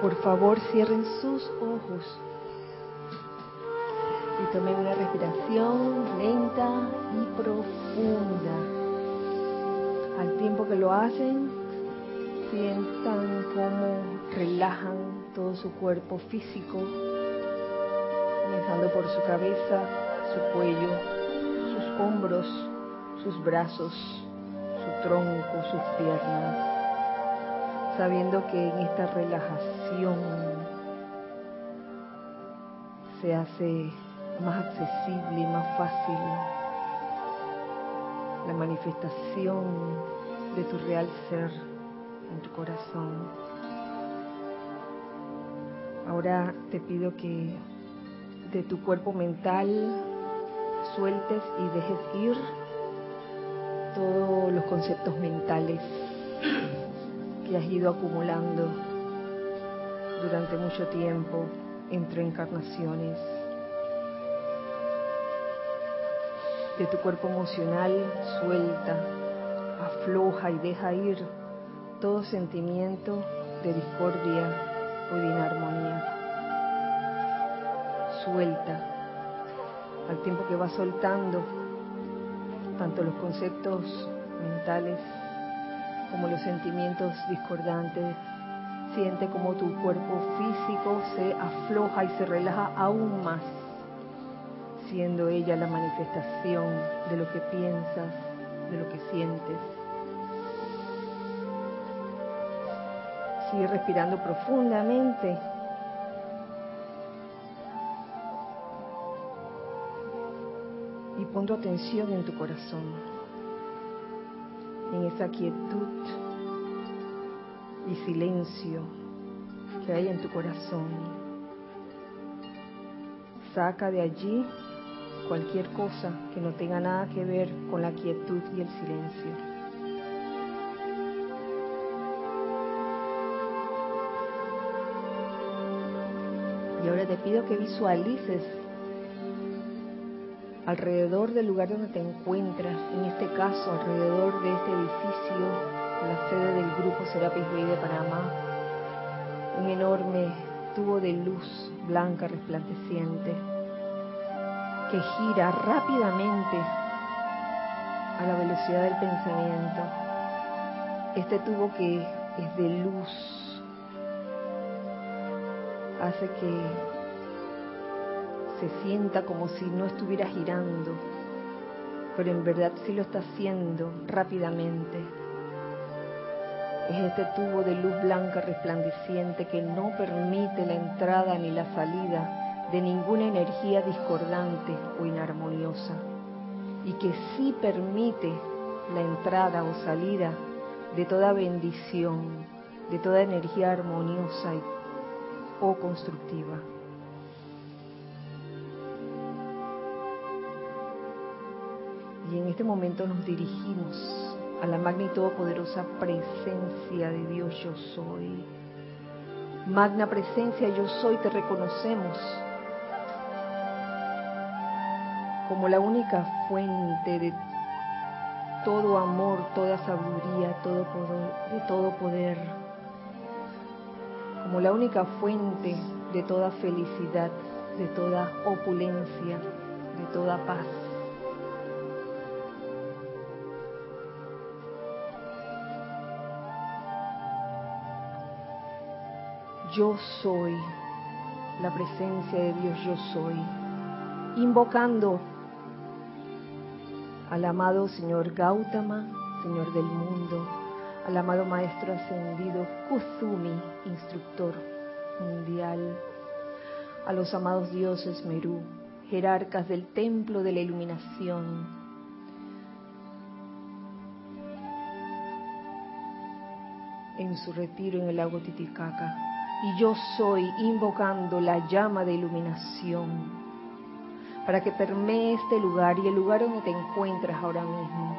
Por favor, cierren sus ojos y tomen una respiración lenta y profunda. Al tiempo que lo hacen, sientan cómo relajan todo su cuerpo físico, comenzando por su cabeza, su cuello, sus hombros, sus brazos, su tronco, sus piernas sabiendo que en esta relajación se hace más accesible y más fácil la manifestación de tu real ser en tu corazón. Ahora te pido que de tu cuerpo mental sueltes y dejes ir todos los conceptos mentales que has ido acumulando durante mucho tiempo entre encarnaciones. De tu cuerpo emocional suelta, afloja y deja ir todo sentimiento de discordia o de inarmonía. Suelta, al tiempo que vas soltando tanto los conceptos mentales como los sentimientos discordantes. Siente como tu cuerpo físico se afloja y se relaja aún más, siendo ella la manifestación de lo que piensas, de lo que sientes. Sigue respirando profundamente. Y pon tu atención en tu corazón quietud y silencio que hay en tu corazón. Saca de allí cualquier cosa que no tenga nada que ver con la quietud y el silencio. Y ahora te pido que visualices alrededor del lugar donde te encuentras, en este caso alrededor de este edificio, la sede del Grupo Serapis Bay de Panamá, un enorme tubo de luz blanca resplandeciente que gira rápidamente a la velocidad del pensamiento. Este tubo que es de luz hace que se sienta como si no estuviera girando, pero en verdad sí lo está haciendo rápidamente. Es este tubo de luz blanca resplandeciente que no permite la entrada ni la salida de ninguna energía discordante o inarmoniosa y que sí permite la entrada o salida de toda bendición, de toda energía armoniosa o constructiva. Y en este momento nos dirigimos a la magna y todopoderosa presencia de Dios yo soy. Magna presencia yo soy, te reconocemos como la única fuente de todo amor, toda sabiduría, todo poder, de todo poder, como la única fuente de toda felicidad, de toda opulencia, de toda paz. Yo soy, la presencia de Dios yo soy, invocando al amado Señor Gautama, Señor del mundo, al amado Maestro Ascendido Kuzumi, instructor mundial, a los amados dioses Merú, jerarcas del templo de la iluminación, en su retiro en el lago Titicaca y yo soy invocando la llama de iluminación para que permee este lugar y el lugar donde te encuentras ahora mismo.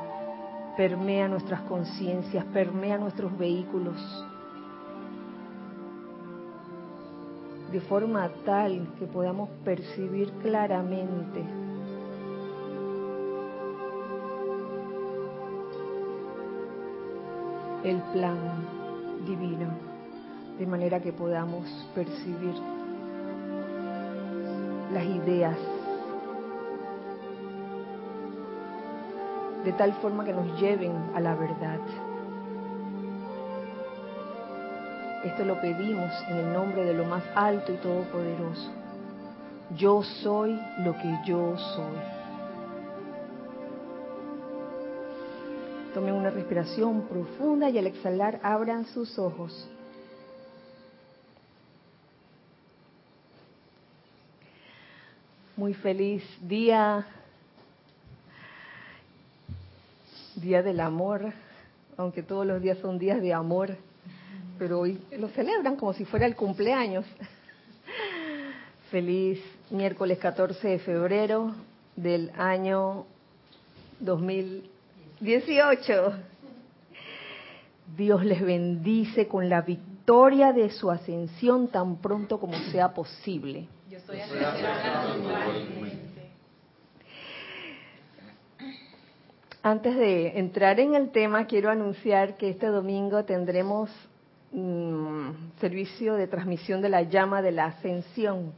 Permea nuestras conciencias, permea nuestros vehículos, de forma tal que podamos percibir claramente el plan divino de manera que podamos percibir las ideas de tal forma que nos lleven a la verdad. Esto lo pedimos en el nombre de lo más alto y todopoderoso. Yo soy lo que yo soy. Tomen una respiración profunda y al exhalar abran sus ojos. Muy feliz día, día del amor, aunque todos los días son días de amor, pero hoy lo celebran como si fuera el cumpleaños. Feliz miércoles 14 de febrero del año 2018. Dios les bendice con la victoria de su ascensión tan pronto como sea posible. Yo soy Antes de entrar en el tema, quiero anunciar que este domingo tendremos mm, servicio de transmisión de la llama de la ascensión.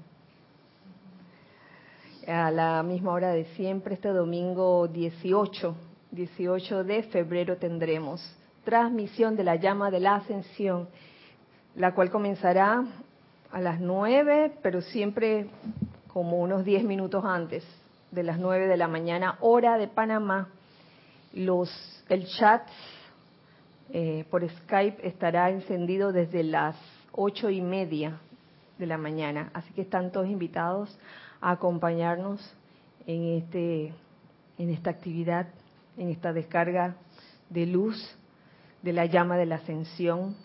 A la misma hora de siempre, este domingo 18, 18 de febrero tendremos transmisión de la llama de la ascensión, la cual comenzará a las 9, pero siempre como unos 10 minutos antes de las 9 de la mañana, hora de Panamá. Los, el chat eh, por Skype estará encendido desde las ocho y media de la mañana. Así que están todos invitados a acompañarnos en, este, en esta actividad, en esta descarga de luz de la llama de la ascensión.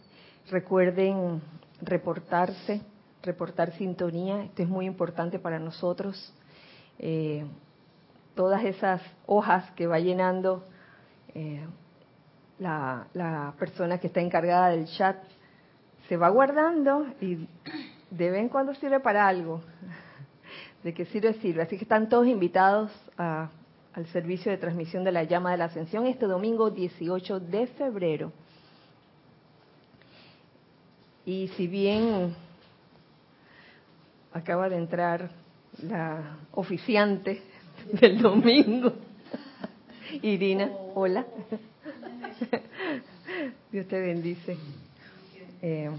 Recuerden reportarse reportar sintonía, esto es muy importante para nosotros. Eh, todas esas hojas que va llenando eh, la, la, persona que está encargada del chat, se va guardando y de vez en cuando sirve para algo. ¿De qué sirve? Sirve. Así que están todos invitados al servicio de transmisión de la llama de la ascensión este domingo 18 de febrero. Y si bien acaba de entrar la oficiante del domingo. Irina, hola. Dios te bendice. Eh,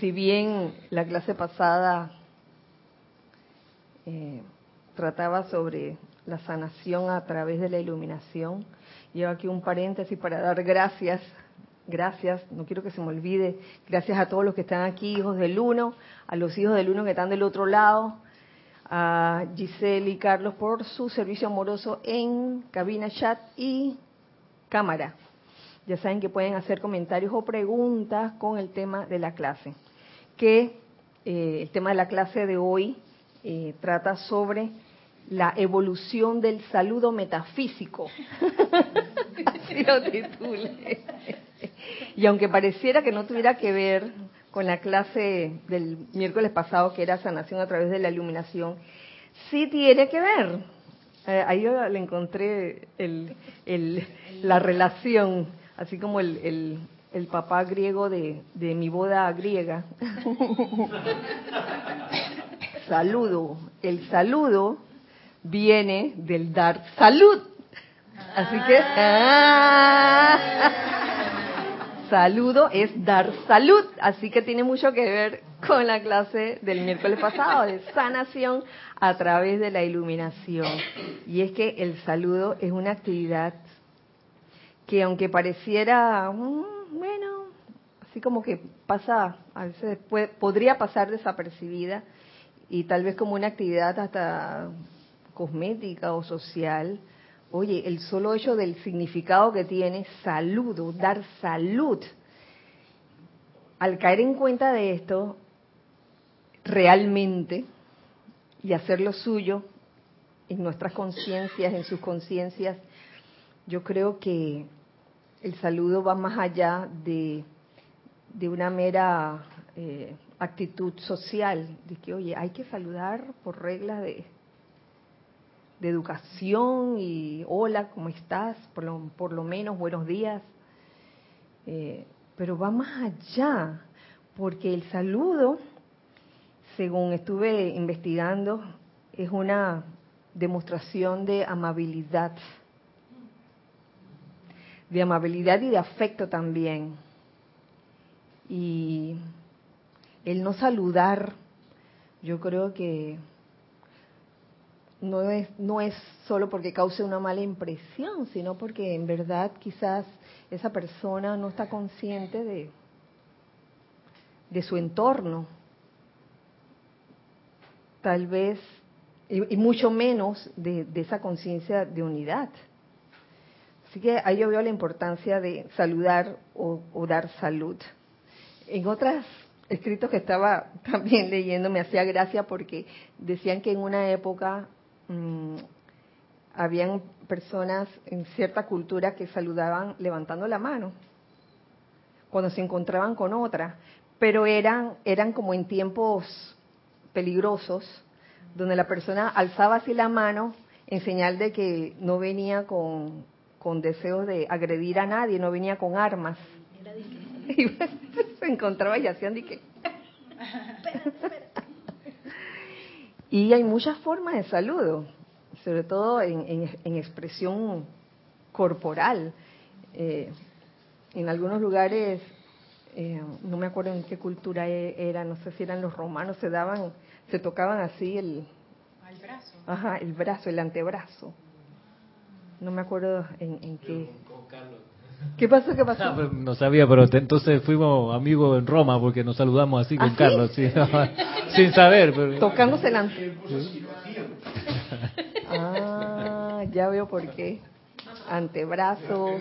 si bien la clase pasada eh, trataba sobre la sanación a través de la iluminación, llevo aquí un paréntesis para dar gracias Gracias, no quiero que se me olvide. Gracias a todos los que están aquí, hijos del uno, a los hijos del uno que están del otro lado, a Giselle y Carlos por su servicio amoroso en cabina chat y cámara. Ya saben que pueden hacer comentarios o preguntas con el tema de la clase. Que eh, el tema de la clase de hoy eh, trata sobre la evolución del saludo metafísico. Así lo titulé. Y aunque pareciera que no tuviera que ver con la clase del miércoles pasado, que era sanación a través de la iluminación, sí tiene que ver. Eh, ahí yo le encontré el, la relación, así como el, el papá griego de, de, mi boda griega. saludo. El saludo viene del dar salud. Así que... Ah, saludo es dar salud, así que tiene mucho que ver con la clase del miércoles pasado de sanación a través de la iluminación. Y es que el saludo es una actividad que aunque pareciera, mm, bueno, así como que pasa, a veces podría pasar desapercibida y tal vez como una actividad hasta cosmética o social, Oye, el solo hecho del significado que tiene saludo, dar salud. Al caer en cuenta de esto, realmente, y hacer lo suyo en nuestras conciencias, en sus conciencias, yo creo que el saludo va más allá de, de una mera eh, actitud social, de que, oye, hay que saludar por reglas de, de educación y hola, ¿cómo estás? Por lo, por lo menos buenos días. Eh, pero va más allá, porque el saludo, según estuve investigando, es una demostración de amabilidad, de amabilidad y de afecto también. Y el no saludar, yo creo que no es, no es solo porque cause una mala impresión, sino porque en verdad quizás esa persona no está consciente de, de su entorno. Tal vez, y, mucho menos de, esa conciencia de unidad. Así que ahí yo veo la importancia de saludar o, dar salud. En otros escritos que estaba también leyendo me hacía gracia porque decían que en una época Mm, habían personas en cierta cultura que saludaban levantando la mano cuando se encontraban con otra, pero eran, eran como en tiempos peligrosos, donde la persona alzaba así la mano en señal de que no venía con, con deseos de agredir a nadie, no venía con armas. Y se encontraba y hacían de que... Y hay muchas formas de saludo, sobre todo en, expresión corporal. Eh, en algunos lugares, eh, no me acuerdo en qué cultura e, era, no sé si eran los romanos, se daban, se tocaban así el, el brazo. Ajá, el brazo, el antebrazo. No me acuerdo en, qué. ¿Qué pasó? ¿Qué pasó? Ah, no, sabía, pero entonces fuimos amigos en Roma porque nos saludamos así con ¿Ah, Carlos, sin saber. Pero... Tocándose el Ah, ya veo por qué. Antebrazo,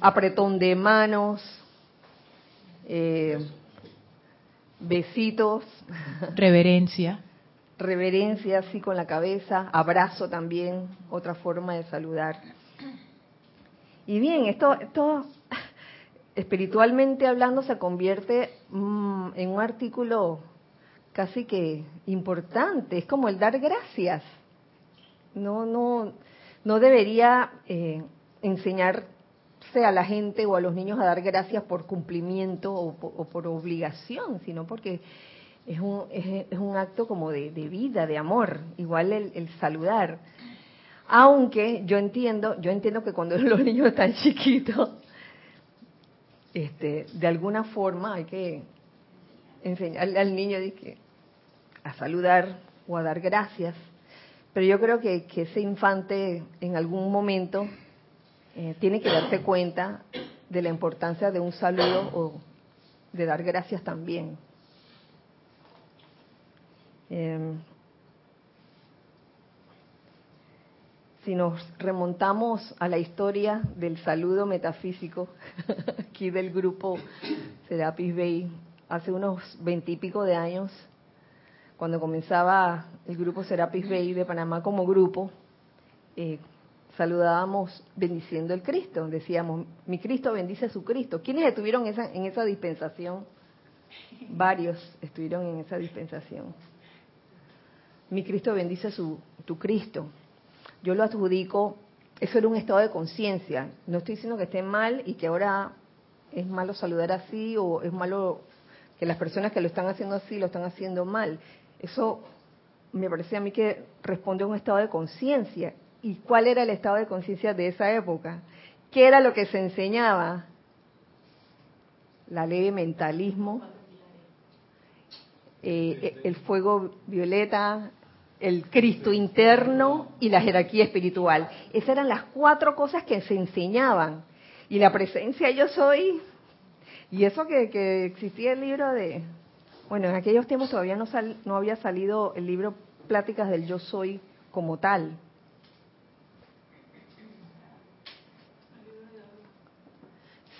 apretón de manos, eh, besitos. Reverencia. Reverencia, así con la cabeza, abrazo también, otra forma de saludar. Y bien, esto, esto espiritualmente hablando se convierte mm, en un artículo casi que importante, es como el dar gracias. No, no, no debería eh, enseñarse a la gente o a los niños a dar gracias por cumplimiento o, por obligación, sino porque es un, es, un acto como de, vida, de amor, igual el saludar. Aunque yo entiendo, yo entiendo que cuando los niños están chiquitos, este, de alguna forma hay que enseñarle al niño a saludar o a dar gracias. Pero yo creo que, ese infante en algún momento eh, tiene que darse cuenta de la importancia de un saludo o de dar gracias también. Em, si nos remontamos a la historia del saludo metafísico, aquí del grupo Serapis Bay, hace unos veintipico de años, cuando comenzaba el grupo Serapis Bay de Panamá como grupo, eh, saludábamos bendiciendo el Cristo, decíamos, mi Cristo bendice a su Cristo. ¿Quiénes estuvieron en esa, en esa dispensación? Varios estuvieron en esa dispensación. Mi Cristo bendice a su, tu Cristo yo lo adjudico, eso era un estado de conciencia. No estoy diciendo que esté mal y que ahora es malo saludar así o es malo que las personas que lo están haciendo así lo están haciendo mal. Eso me parece a mí que responde a un estado de conciencia. ¿Y cuál era el estado de conciencia de esa época? ¿Qué era lo que se enseñaba? La ley de mentalismo, eh, el fuego violeta, el Cristo interno y la jerarquía espiritual. Esas eran las cuatro cosas que se enseñaban. Y la presencia yo soy, y eso que, existía el libro de, bueno, en aquellos tiempos todavía no, no había salido el libro Pláticas del Yo Soy como tal.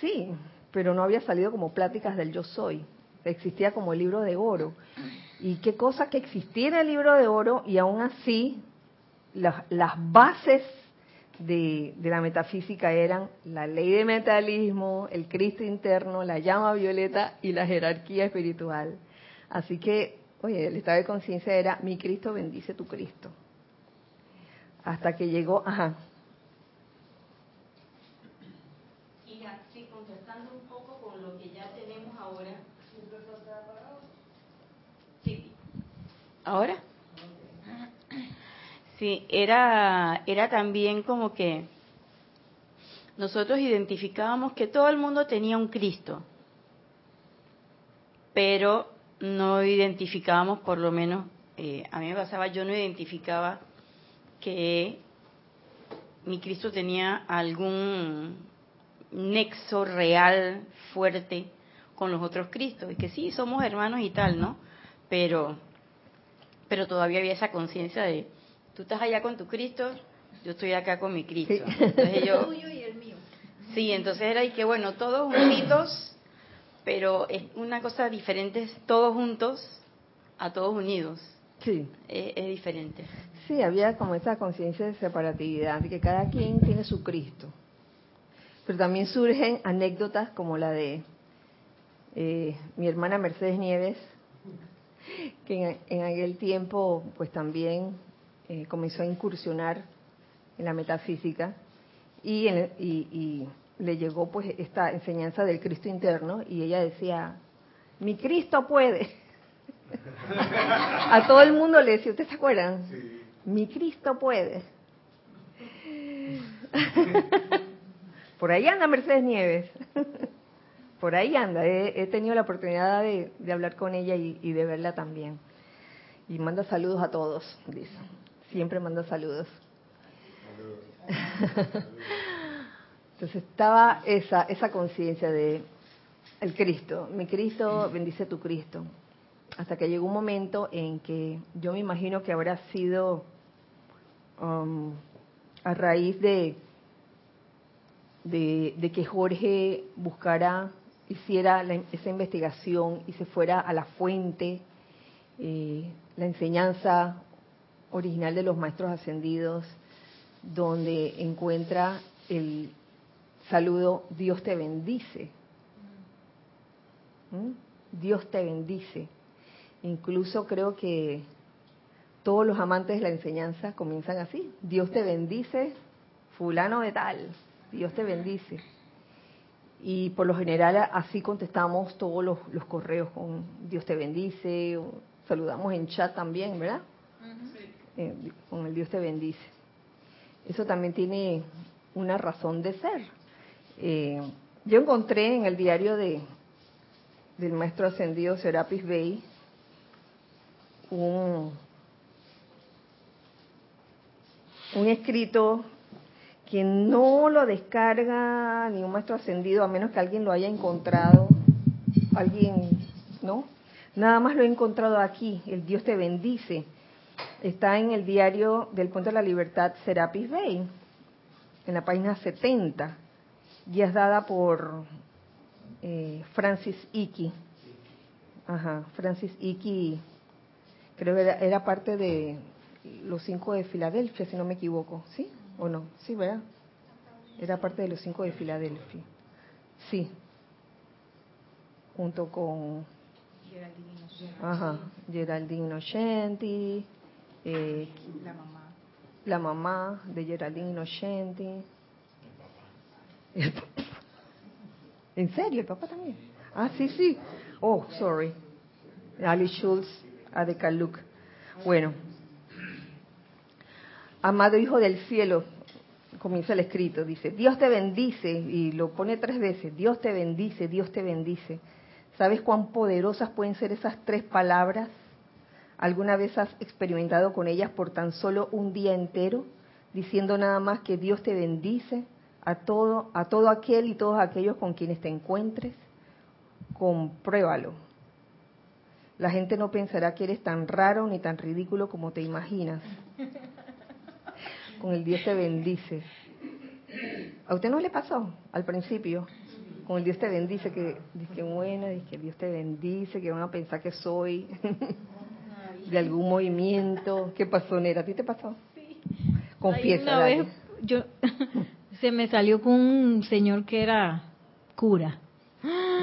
Sí, pero no había salido como Pláticas del Yo Soy. Existía como el libro de oro. Y qué cosa que existiera el libro de oro y aún así las, bases de, la metafísica eran la ley de metalismo, el Cristo interno, la llama violeta y la jerarquía espiritual. Así que, oye, el estado de conciencia era mi Cristo bendice tu Cristo. Hasta que llegó, ajá. Y así contestando un poco con lo que ya Ahora. Sí. ¿Ahora? Sí, era, era también como que nosotros identificábamos que todo el mundo tenía un Cristo, pero no identificábamos, por lo menos, eh, a mí me pasaba, yo no identificaba que mi Cristo tenía algún nexo real fuerte con los otros Cristos, y que sí, somos hermanos y tal, ¿no? Pero, pero todavía había esa conciencia de, tú estás allá con tu Cristo, yo estoy acá con mi Cristo. Entonces yo, sí, entonces era y que bueno, todos juntitos, pero es una cosa diferente, todos juntos a todos unidos. Sí. Es, es diferente. Sí, había como esa conciencia de separatividad, de que cada quien tiene su Cristo. Pero también surgen anécdotas como la de eh, mi hermana Mercedes Nieves, que en, en aquel tiempo pues también eh, comenzó a incursionar en la metafísica y, en- y- y le llegó pues esta enseñanza del Cristo interno y ella decía, mi Cristo puede. a todo el mundo le decía, ¿ustedes se acuerdan? Mi Cristo puede. Por ahí anda Mercedes Nieves. Por ahí anda. He, he tenido la oportunidad de, de hablar con ella y, y de verla también. Y manda saludos a todos, dice. Siempre manda saludos. Entonces estaba esa, esa conciencia de el Cristo. Mi Cristo, bendice tu Cristo. Hasta que llegó un momento en que yo me imagino que habrá sido um, a raíz de, de, de que Jorge buscara, hiciera la- esa investigación y se fuera a la fuente, eh, la enseñanza original de los maestros ascendidos, donde encuentra el saludo Dios te bendice. ¿Mm? Dios te bendice. Incluso creo que todos los amantes de la enseñanza comienzan así. Dios te bendice, fulano de tal. Dios te bendice. Y por lo general así contestamos todos los, los correos con Dios te bendice. o saludamos en chat también, ¿verdad? Eh, con el Dios te bendice. Eso también tiene una razón de ser. Eh, yo encontré en el diario de del maestro ascendido Serapis Bey un, un escrito que no lo descarga ni un maestro ascendido a menos que alguien lo haya encontrado, alguien, ¿no? Nada más lo he encontrado aquí, el Dios te bendice. Está en el diario del Puente de la Libertad Serapis Bay, en la página 70, y es dada por eh, Francis Icky. Ajá, Francis Icky, creo que era, era parte de los cinco de Filadelfia, si no me equivoco, ¿sí? ¿O no? Sí, ¿verdad? Era parte de los cinco de Filadelfia. Sí. Junto con Ajá, Geraldine eh, La mamá. la mamá de Geraldine papá. ¿En serio? ¿El papá también? Ah, sí, sí. Oh, sorry. Ali Schultz, Adekaluk. Bueno. Amado Hijo del Cielo, comienza el escrito, dice, Dios te bendice, y lo pone tres veces, Dios te bendice, Dios te bendice. ¿Sabes cuán poderosas pueden ser esas tres palabras? ¿Alguna vez has experimentado con ellas por tan solo un día entero, diciendo nada más que Dios te bendice a todo, a todo aquel y todos aquellos con quienes te encuentres? Compruébalo. La gente no pensará que eres tan raro ni tan ridículo como te imaginas. Con el Dios te bendice. ¿A usted no le pasó al principio? Con el Dios te bendice, que dice que buena, dice que Dios te bendice, que van a pensar que soy de algún movimiento. ¿Qué pasó, Nera? ¿A ti te pasó? Confiesa, Ay, una vez yo se me salió con un señor que era cura.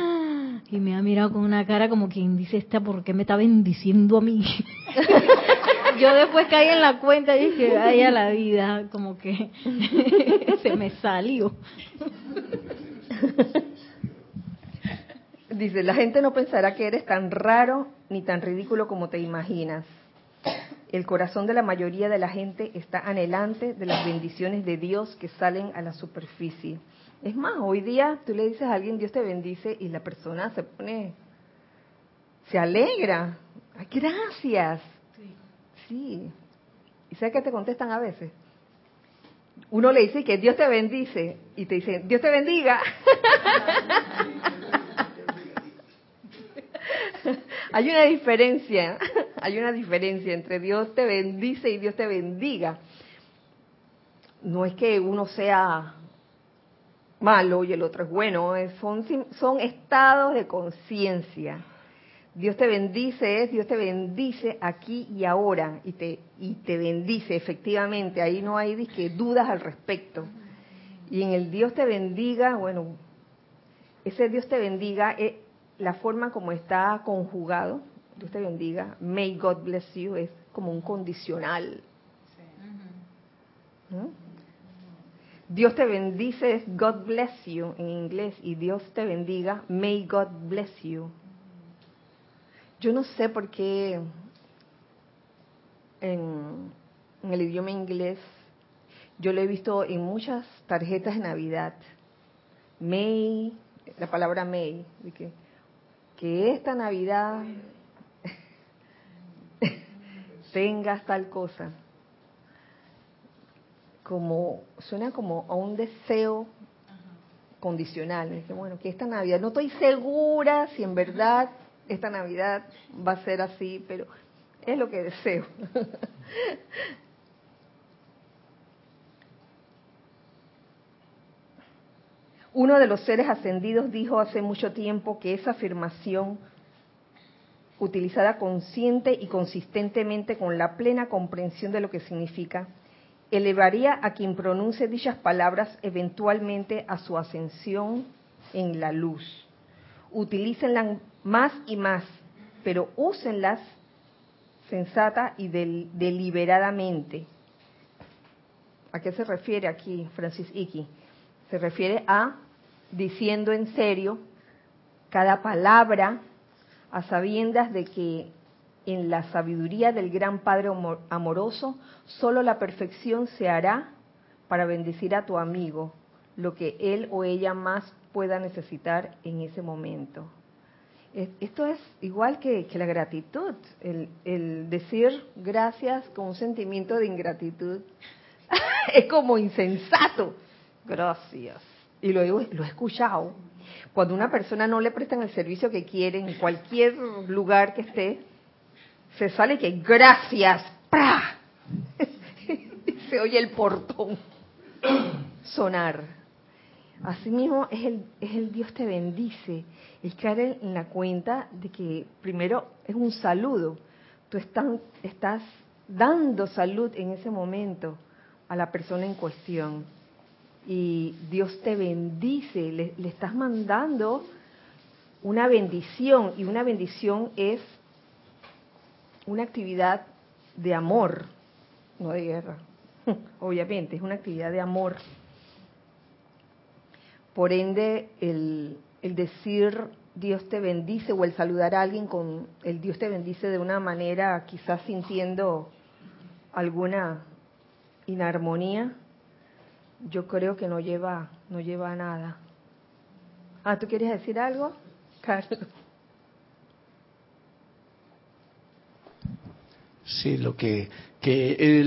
Y me ha mirado con una cara como quien dice esta, ¿por qué me está bendiciendo a mí? yo después caí en la cuenta y dije, ay, a la vida, como que se me salió. Dice, la gente no pensará que eres tan raro ni tan ridículo como te imaginas. El corazón de la mayoría de la gente está anhelante de las bendiciones de Dios que salen a la superficie. Es más, hoy día tú le dices a alguien Dios te bendice y la persona se pone, se alegra. Gracias. Sí. ¿Y sabes qué te contestan a veces? Uno le dice que Dios te bendice y te dice, Dios te bendiga. hay una diferencia, hay una diferencia entre Dios te bendice y Dios te bendiga. No es que uno sea malo y el otro es bueno, son, son estados de conciencia. Dios te bendice es Dios te bendice aquí y ahora y te y te bendice efectivamente, ahí no hay dudas al respecto. Y en el Dios te bendiga, bueno, ese Dios te bendiga es la forma como está conjugado, Dios te bendiga, may God bless you es como un condicional. Dios te bendice es God bless you en inglés y Dios te bendiga, may God bless you. Yo no sé por qué en, el idioma inglés yo lo he visto en muchas tarjetas de Navidad. May, la palabra May, que, que esta Navidad tengas tal cosa. Como, suena como a un deseo condicional. que bueno, que esta Navidad, no estoy segura si en verdad esta Navidad va a ser así, pero es lo que deseo. Uno de los seres ascendidos dijo hace mucho tiempo que esa afirmación, utilizada consciente y consistentemente con la plena comprensión de lo que significa, elevaría a quien pronuncie dichas palabras eventualmente a su ascensión en la luz. Utilícenla más y más, pero úsenlas sensata y deliberadamente. ¿A qué se refiere aquí Francis Iki? Se refiere a diciendo en serio cada palabra a sabiendas de que en la sabiduría del gran Padre amoroso solo la perfección se hará para bendecir a tu amigo, lo que él o ella más pueda necesitar en ese momento. Esto es igual que, la gratitud, el, decir gracias con un sentimiento de ingratitud. es como insensato. Gracias. Y lo, lo he escuchado. Cuando una persona no le prestan el servicio que quiere en cualquier lugar que esté, se sale que gracias. se oye el portón sonar. Asimismo, es el, es el Dios te bendice. Es caer en la cuenta de que primero es un saludo. Tú estás dando salud en ese momento a la persona en cuestión. Y Dios te bendice, le, le estás mandando una bendición. Y una bendición es una actividad de amor, no de guerra. Obviamente, es una actividad de amor por ende, el, decir Dios te bendice o el saludar a alguien con el Dios te bendice de una manera quizás sintiendo alguna inarmonía, yo creo que no lleva, no lleva a nada. Ah, ¿tú quieres decir algo, Carlos? Sí, lo que, eh,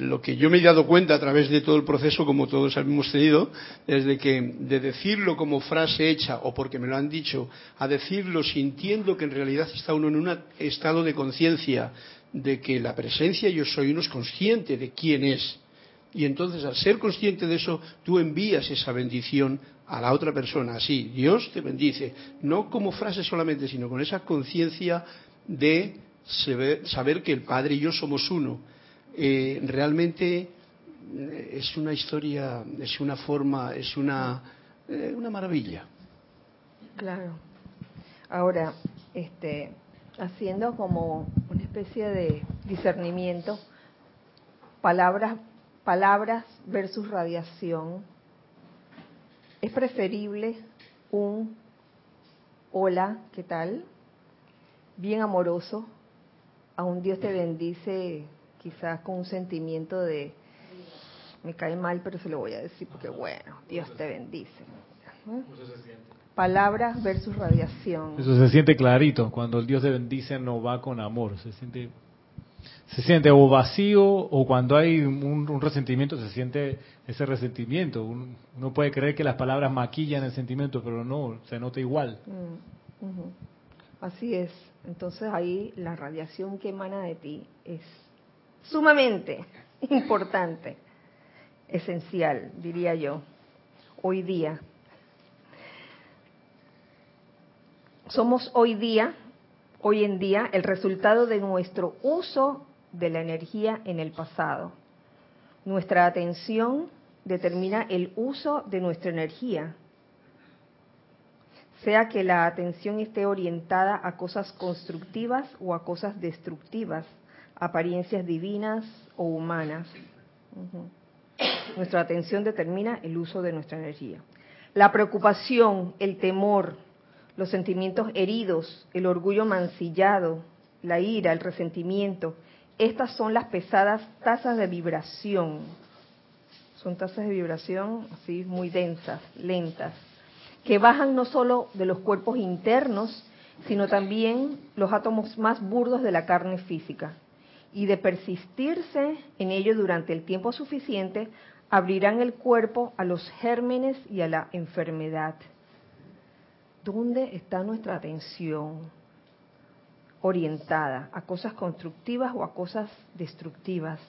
lo que yo me he dado cuenta a través de todo el proceso, como todos hemos tenido, es de que de decirlo como frase hecha o porque me lo han dicho, a decirlo sintiendo que en realidad está uno en un estado de conciencia de que la presencia yo soy uno es consciente de quién es. Y entonces al ser consciente de eso, tú envías esa bendición a la otra persona. Así, Dios te bendice. No como frase solamente, sino con esa conciencia de saber que el Padre y yo somos uno. Eh, realmente eh, es una historia, es una forma, es una, eh, una maravilla. Claro. Ahora, este, haciendo como una especie de discernimiento, palabras, palabras versus radiación, es preferible un hola, ¿qué tal? Bien amoroso. Aún Dios te bendice quizás con un sentimiento de, me cae mal, pero se lo voy a decir porque bueno, Dios te bendice. Palabras versus radiación. Eso se siente clarito. Cuando el Dios te bendice no va con amor. Se siente se siente o vacío o cuando hay un, resentimiento se siente ese resentimiento. Uno, puede creer que las palabras maquillan el sentimiento, pero no, se nota igual. Mm, Así es. Entonces ahí la radiación que emana de ti es sumamente importante, esencial, diría yo, hoy día. Somos hoy día, hoy en día, el resultado de nuestro uso de la energía en el pasado. Nuestra atención determina el uso de nuestra energía, sea que la atención esté orientada a cosas constructivas o a cosas destructivas, apariencias divinas o humanas. Nuestra atención determina el uso de nuestra energía. La preocupación, el temor, los sentimientos heridos, el orgullo mancillado, la ira, el resentimiento, estas son las pesadas tasas de vibración. Son tasas de vibración así muy densas, lentas, que bajan no solo de los cuerpos internos, sino también los átomos más burdos de la carne física. Y de persistirse en ello durante el tiempo suficiente, abrirán el cuerpo a los gérmenes y a la enfermedad. ¿Dónde está nuestra atención? orientada a cosas constructivas o a cosas destructivas,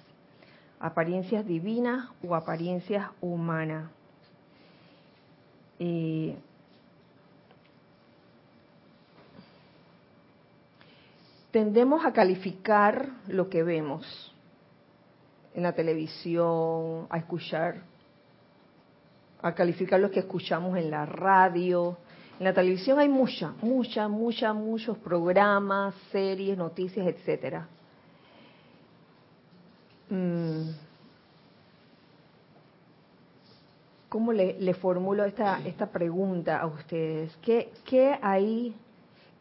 apariencias divinas o apariencias humanas. Eh, tendemos a calificar lo que vemos en la televisión, a escuchar, a calificar lo que escuchamos en la radio, en la televisión hay mucha, mucha, mucha, muchos programas, series, noticias, etcétera. Mm. ¿Cómo le, formulo esta, esta pregunta a ustedes? ¿Qué, ¿Qué hay,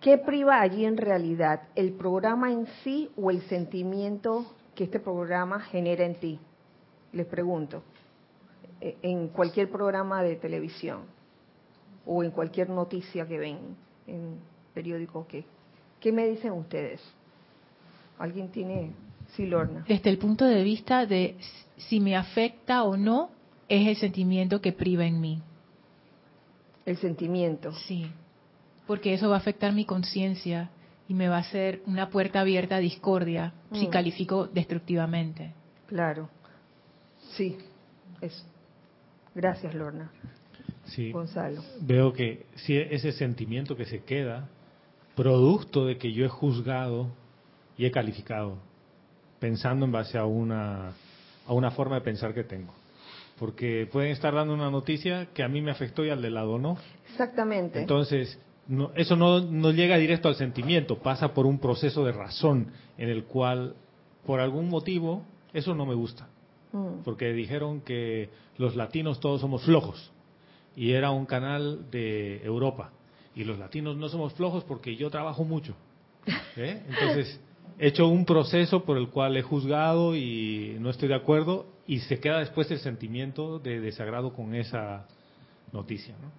qué priva allí en realidad? ¿El programa en sí o el sentimiento que este programa genera en ti? Les pregunto. E, en cualquier programa de televisión o en cualquier noticia que ven en periódico. ¿qué, ¿Qué me dicen ustedes? ¿Alguien tiene, sí, Lorna? Desde el punto de vista de si me afecta o no, es el sentimiento que priva en mí. El sentimiento. Sí, porque eso va a afectar mi conciencia y me va a hacer una puerta abierta a discordia si mm. califico destructivamente. Claro, sí, eso. Gracias, Lorna. Sí, Veo que si ese sentimiento que se queda, producto de que yo he juzgado y he calificado, pensando en base a una, a una forma de pensar que tengo. Porque pueden estar dando una noticia que a mí me afectó y al de lado no. Exactamente. Entonces, no, eso no, no llega directo al sentimiento, pasa por un proceso de razón en el cual, por algún motivo, eso no me gusta. Mm. Porque dijeron que los latinos todos somos flojos y era un canal de Europa. Y los latinos no somos flojos porque yo trabajo mucho. ¿eh? Entonces, he hecho un proceso por el cual he juzgado y no estoy de acuerdo y se queda después el sentimiento de desagrado con esa noticia. ¿no?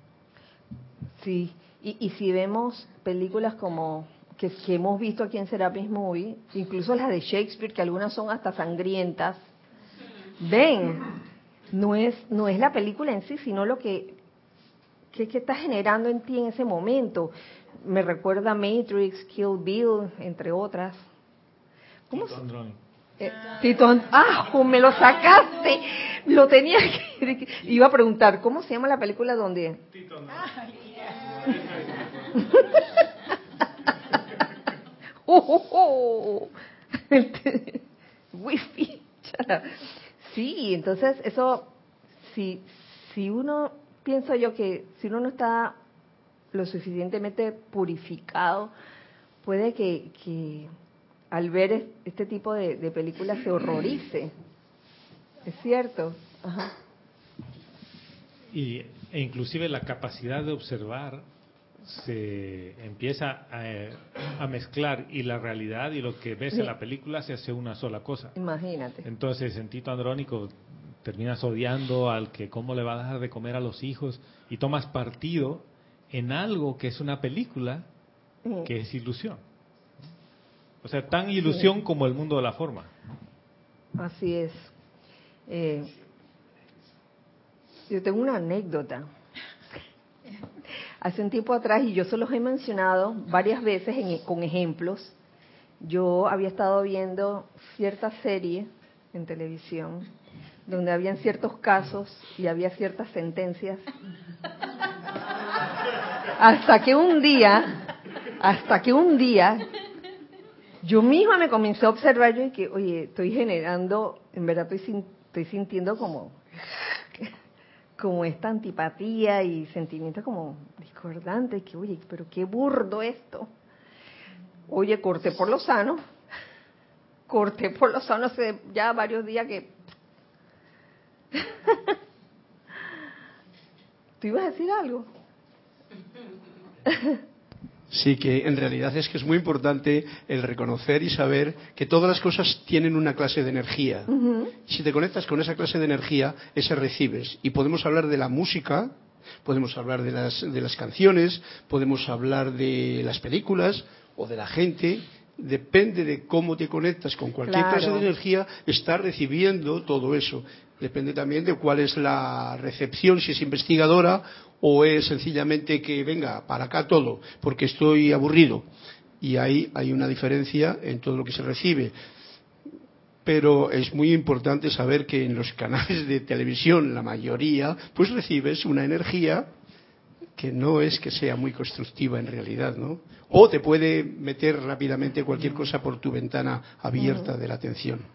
Sí, y, y si vemos películas como que, que, hemos visto aquí en Serapis Movie, incluso las de Shakespeare, que algunas son hasta sangrientas, ven, no es, no es la película en sí, sino lo que ¿Qué, está generando en ti en ese momento? Me recuerda Matrix, Kill Bill, entre otras. ¿Cómo eh, ah, me lo sacaste. Lo tenía que. Iba a preguntar, ¿cómo se llama la película donde? Tito oh, Wifi. sí, entonces eso, si, si uno pienso yo que si uno no está lo suficientemente purificado, puede que, al ver este tipo de, películas se horrorice. ¿Es cierto? Y, e inclusive la capacidad de observar se empieza a, mezclar y la realidad y lo que ves en la película se hace una sola cosa. Imagínate. Entonces, en Tito Andrónico terminas odiando al que cómo le va a dar de comer a los hijos y tomas partido en algo que es una película que es ilusión. O sea, tan ilusión como el mundo de la forma. Así es. Eh, yo tengo una anécdota. Hace un tiempo atrás, y yo se los he mencionado varias veces con ejemplos, yo había estado viendo cierta serie en televisión donde habían ciertos casos y había ciertas sentencias. Hasta que un día, hasta que un día, yo misma me comencé a observar yo y que, oye, estoy generando, en verdad estoy, estoy sintiendo como como esta antipatía y sentimientos como discordantes, que oye, pero qué burdo esto. Oye, corté por lo sano, corté por lo sano hace ya varios días que... ¿Tú ibas a decir algo? Sí, que en realidad es que es muy importante el reconocer y saber que todas las cosas tienen una clase de energía. Si te conectas con esa clase de energía, ese recibes. Y podemos hablar de la música, podemos hablar de las, de las canciones, podemos hablar de las películas o de la gente. Depende de cómo te conectas con cualquier clase de energía, estás recibiendo todo eso. Depende también de cuál es la recepción, si es investigadora o es sencillamente que venga para acá todo, porque estoy aburrido. Y ahí hay una diferencia en todo lo que se recibe. Pero es muy importante saber que en los canales de televisión, la mayoría, pues recibes una energía que no es que sea muy constructiva en realidad, ¿no? O te puede meter rápidamente cualquier cosa por tu ventana abierta de la atención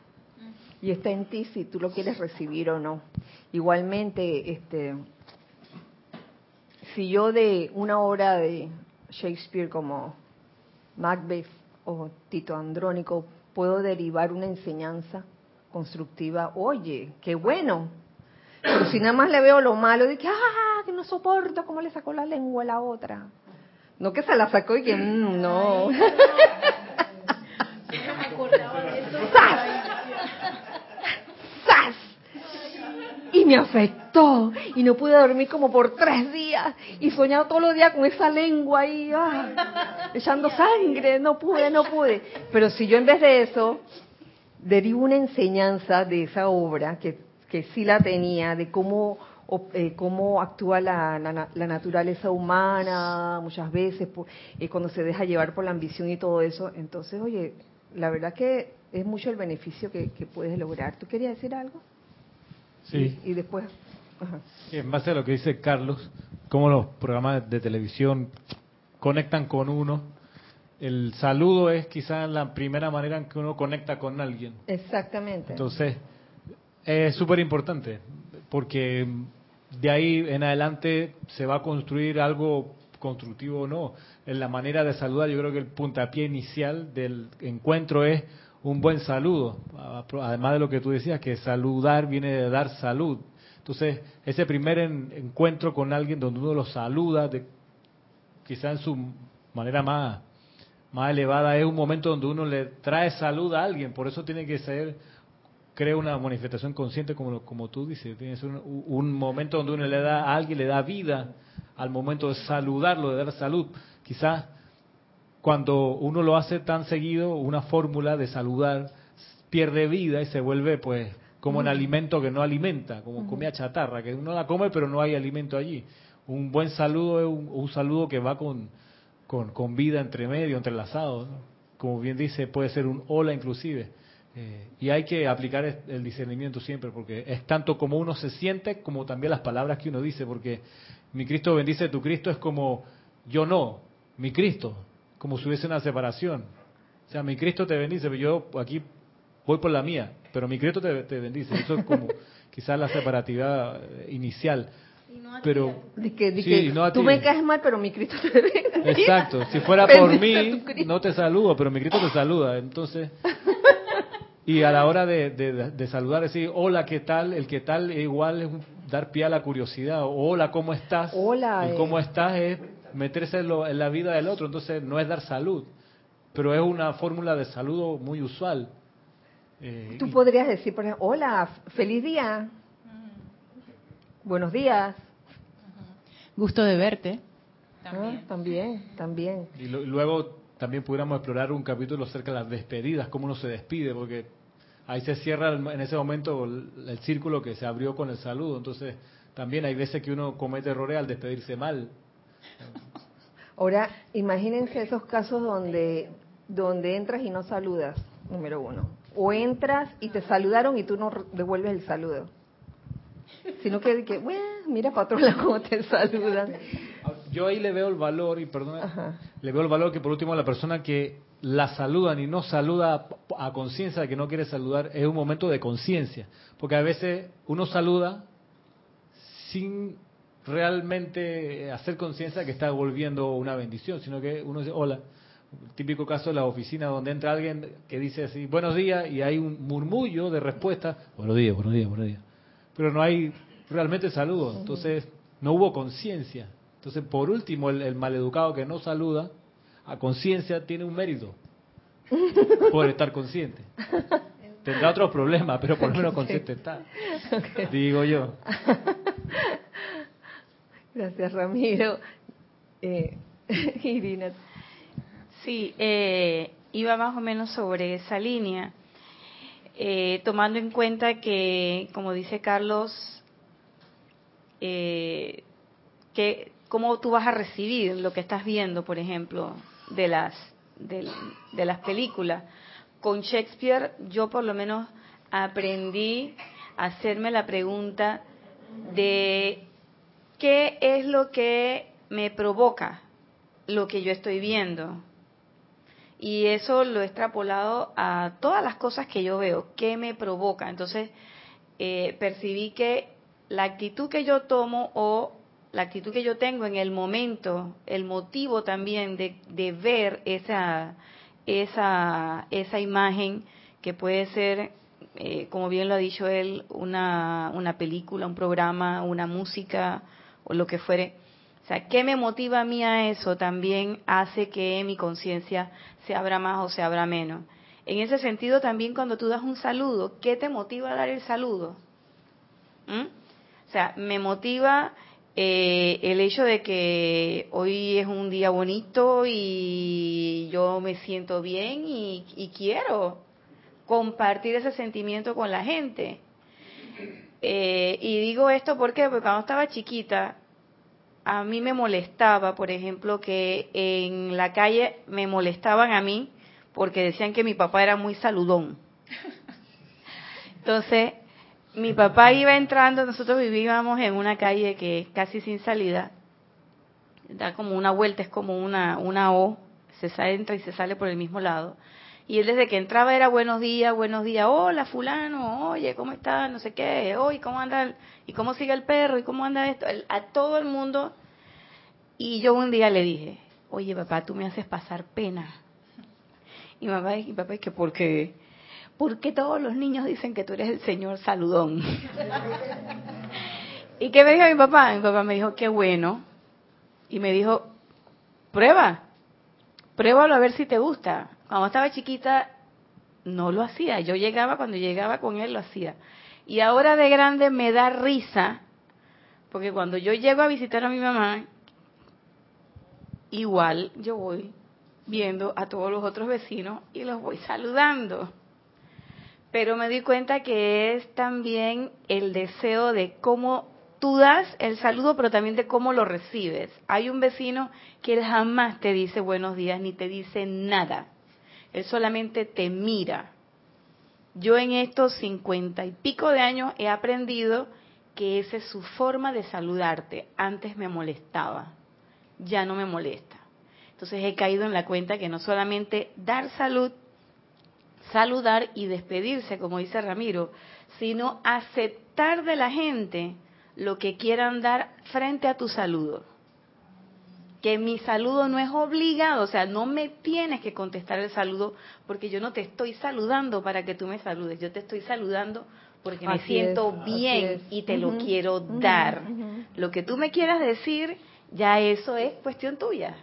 y está en ti si tú lo quieres recibir o no. Igualmente, este, si yo de una obra de Shakespeare como Macbeth o Tito Andrónico puedo derivar una enseñanza constructiva, oye, qué bueno. Pero si nada más le veo lo malo de que, ah, que no soporto cómo le sacó la lengua a la otra. No que se la sacó y que mm, no. Me afectó y no pude dormir como por tres días y soñaba todos los días con esa lengua ahí ah, echando sangre, no pude, no pude. Pero si yo en vez de eso derivo una enseñanza de esa obra que, que sí la tenía, de cómo, eh, cómo actúa la, la, naturaleza humana muchas veces eh, cuando se deja llevar por la ambición y todo eso, entonces, oye, la verdad que es mucho el beneficio que, que puedes lograr. ¿Tú querías decir algo? Sí. Y, después. En base a lo que dice Carlos, cómo los programas de televisión conectan con uno. El saludo es quizás la primera manera en que uno conecta con alguien. Exactamente. Entonces, es súper importante, porque de ahí en adelante se va a construir algo constructivo o no. En la manera de saludar, yo creo que el puntapié inicial del encuentro es un buen saludo. Además de lo que tú decías, que saludar viene de dar salud. Entonces, ese primer encuentro con alguien donde uno lo saluda, de, quizá en su manera más, más elevada, es un momento donde uno le trae salud a alguien. Por eso tiene que ser, creo, una manifestación consciente, como, como tú dices. Tiene que ser un, un momento donde uno le da a alguien, le da vida al momento de saludarlo, de dar salud. Quizás cuando uno lo hace tan seguido, una fórmula de saludar pierde vida y se vuelve pues como un alimento que no alimenta, como comida chatarra, que uno la come pero no hay alimento allí. Un buen saludo es un, saludo que va con, con, vida entre medio, entrelazado. Como bien dice, puede ser un hola inclusive. Eh, y hay que aplicar el discernimiento siempre, porque es tanto como uno se siente como también las palabras que uno dice, porque mi Cristo bendice tu Cristo es como yo no, mi Cristo, como si hubiese una separación. O sea, mi Cristo te bendice, pero yo aquí voy por la mía, pero mi Cristo te, bendice. Eso es como quizás la separatividad inicial. pero tú me caes mal, pero mi Cristo te bendice. Exacto, si fuera por mí, no te saludo, pero mi Cristo te saluda. Entonces, y a la hora de, saludar, decir, hola, ¿qué tal? El qué tal igual es dar pie a la curiosidad. Hola, ¿cómo estás? Hola. El cómo eh. estás es meterse en, la vida del otro, entonces no es dar salud, pero es una fórmula de saludo muy usual. Eh, Tú podrías decir, por ejemplo, hola, feliz día, buenos días. Gusto de verte. También, también. también. Y, luego también pudiéramos explorar un capítulo acerca de las despedidas, cómo uno se despide, porque ahí se cierra en ese momento el, círculo que se abrió con el saludo. Entonces, también hay veces que uno comete errores al despedirse mal. Ahora, imagínense esos casos donde, donde entras y no saludas, número uno. O entras y te saludaron y tú no devuelves el saludo. Sino que, que bueno, mira para otro lado cómo te saludan. Yo ahí le veo el valor, y perdona, le veo el valor que por último la persona que la saludan y no saluda a conciencia de que no quiere saludar, es un momento de conciencia. Porque a veces uno saluda sin realmente hacer conciencia que está volviendo una bendición, sino que uno dice, hola, típico caso de la oficina donde entra alguien que dice así, buenos días, y hay un murmullo de respuesta, buenos días, buenos días, buenos días. Pero no hay realmente saludo, entonces no hubo conciencia. Entonces, por último, el, el maleducado que no saluda a conciencia tiene un mérito por estar consciente. Tendrá otros problemas, pero por lo menos consciente está. Digo yo. Gracias, Ramiro. Eh, Irina. Sí, eh, iba más o menos sobre esa línea, eh, tomando en cuenta que, como dice Carlos, eh, que cómo tú vas a recibir lo que estás viendo, por ejemplo, de las, de, las películas. Con Shakespeare yo por lo menos aprendí a hacerme la pregunta de qué es lo que me provoca lo que yo estoy viendo. Y eso lo he extrapolado a todas las cosas que yo veo, qué me provoca. Entonces, eh, percibí que la actitud que yo tomo o la actitud que yo tengo en el momento, el motivo también de, ver esa, esa, esa imagen que puede ser, eh, como bien lo ha dicho él, una, una película, un programa, una música o lo que fuere. O sea, ¿qué me motiva a mí a eso? También hace que mi conciencia se abra más o se abra menos. En ese sentido, también cuando tú das un saludo, ¿qué te motiva a dar el saludo? ¿Mm? O sea, me motiva eh, el hecho de que hoy es un día bonito y yo me siento bien y, quiero compartir ese sentimiento con la gente. Eh, y digo esto porque, porque cuando estaba chiquita, a mí me molestaba, por ejemplo, que en la calle me molestaban a mí porque decían que mi papá era muy saludón. Entonces, mi papá iba entrando, nosotros vivíamos en una calle que casi sin salida, da como una vuelta, es como una, una O, se entra y se sale por el mismo lado. Y él desde que entraba era buenos días, buenos días, hola fulano, oye, ¿cómo estás? No sé qué, oye, ¿cómo anda? ¿Y cómo sigue el perro? ¿Y cómo anda esto? A todo el mundo. Y yo un día le dije, oye papá, tú me haces pasar pena. Y papá, y papá, es que porque ¿por qué todos los niños dicen que tú eres el señor saludón? ¿Y qué me dijo mi papá? Mi papá me dijo, qué bueno. Y me dijo, prueba, pruébalo a ver si te gusta. Cuando estaba chiquita, no lo hacía. Yo llegaba, cuando llegaba con él, lo hacía. Y ahora de grande me da risa, porque cuando yo llego a visitar a mi mamá, igual yo voy viendo a todos los otros vecinos y los voy saludando pero me di cuenta que es también el deseo de cómo tú das el saludo, pero también de cómo lo recibes. Hay un vecino que él jamás te dice buenos días ni te dice nada. Él solamente te mira. Yo en estos cincuenta y pico de años he aprendido que esa es su forma de saludarte. Antes me molestaba, ya no me molesta. Entonces he caído en la cuenta que no solamente dar salud, saludar y despedirse, como dice Ramiro, sino aceptar de la gente lo que quieran dar frente a tu saludo. Que mi saludo no es obligado, o sea, no me tienes que contestar el saludo porque yo no te estoy saludando para que tú me saludes, yo te estoy saludando porque me siento bien y te lo quiero dar. Lo que tú me quieras decir ya eso es cuestión tuya.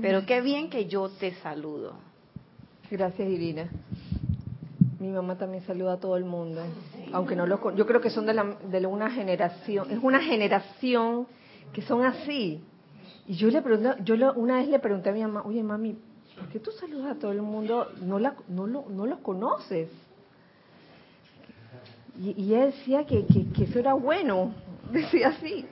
Pero qué bien que yo te saludo. Gracias, Irina. Mi mamá también saluda a todo el mundo, aunque no lo yo creo que son de, la, de una generación, es una generación que son así. Y yo le pregunté, yo una vez le pregunté a mi mamá, oye mami, ¿por qué tú saludas a todo el mundo? No la, no lo, no los conoces. Y, y ella decía que, que, que eso era bueno, decía así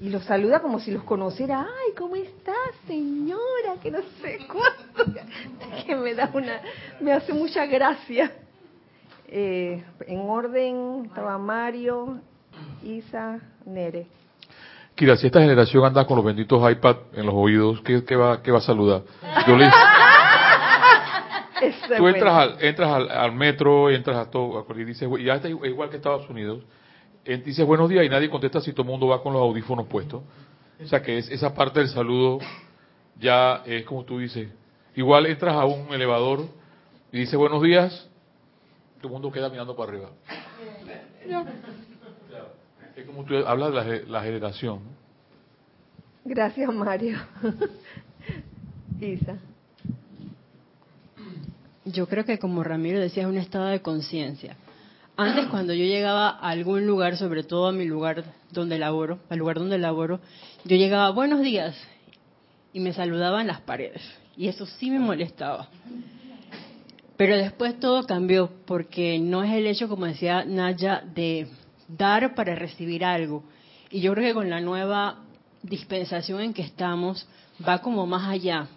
y los saluda como si los conociera. Ay, ¿cómo estás, señora? Que no sé cuánto. Que me da una, me hace mucha gracia. Eh, en orden estaba Mario, Isa, Nere. Kira, si esta generación anda con los benditos iPad en los oídos, ¿qué, qué va, qué va a saludar? Yo le Tú entras, al, entras al, al, metro, entras a todo, y dices, ya está igual que Estados Unidos, dices buenos días y nadie contesta si todo el mundo va con los audífonos puestos. O sea que es, esa parte del saludo ya es como tú dices. Igual entras a un elevador y dices buenos días, todo el mundo queda mirando para arriba. Es como tú hablas de la, generación. Gracias, Mario. Isa. Yo creo que como Ramiro decía, es un estado de conciencia. Antes cuando yo llegaba a algún lugar, sobre todo a mi lugar donde laboro, al lugar donde laboro, yo llegaba, buenos días, y me saludaban las paredes. Y eso sí me molestaba. Pero después todo cambió, porque no es el hecho, como decía Naya, de dar para recibir algo. Y yo creo que con la nueva dispensación en que estamos, va como más allá.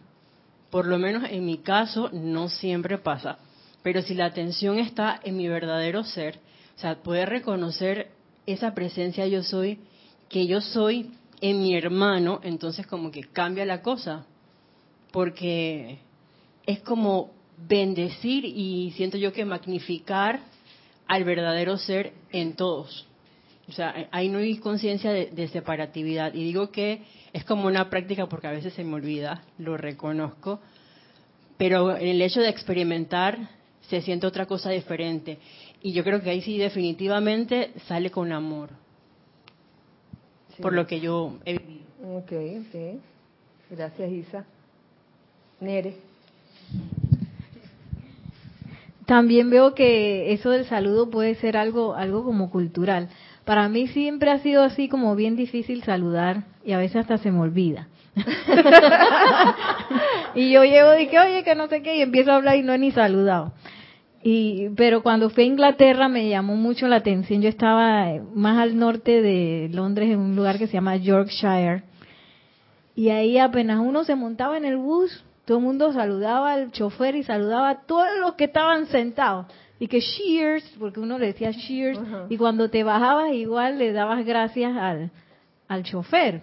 Por lo menos en mi caso, no siempre pasa pero si la atención está en mi verdadero ser, o sea, poder reconocer esa presencia yo soy, que yo soy en mi hermano, entonces como que cambia la cosa, porque es como bendecir y siento yo que magnificar al verdadero ser en todos. O sea, ahí no hay conciencia de, de, separatividad. Y digo que es como una práctica porque a veces se me olvida, lo reconozco, pero el hecho de experimentar se siente otra cosa diferente. Y yo creo que ahí sí definitivamente sale con amor. Por lo que yo he vivido. Ok, ok. Gracias, Isa. Nere. También veo que eso del saludo puede ser algo, algo como cultural. Para mí siempre ha sido así como bien difícil saludar y a veces hasta se me olvida. y yo llego y que oye que no sé qué y empiezo a hablar y no he ni saludado. Y, pero cuando fui a Inglaterra me llamó mucho la atención. Yo estaba más al norte de Londres, en un lugar que se llama Yorkshire. Y ahí apenas uno se montaba en el bus, todo el mundo saludaba al chofer y saludaba a todos los que estaban sentados. Y que cheers, porque uno le decía cheers. Y cuando te bajabas igual le dabas gracias al, al chofer.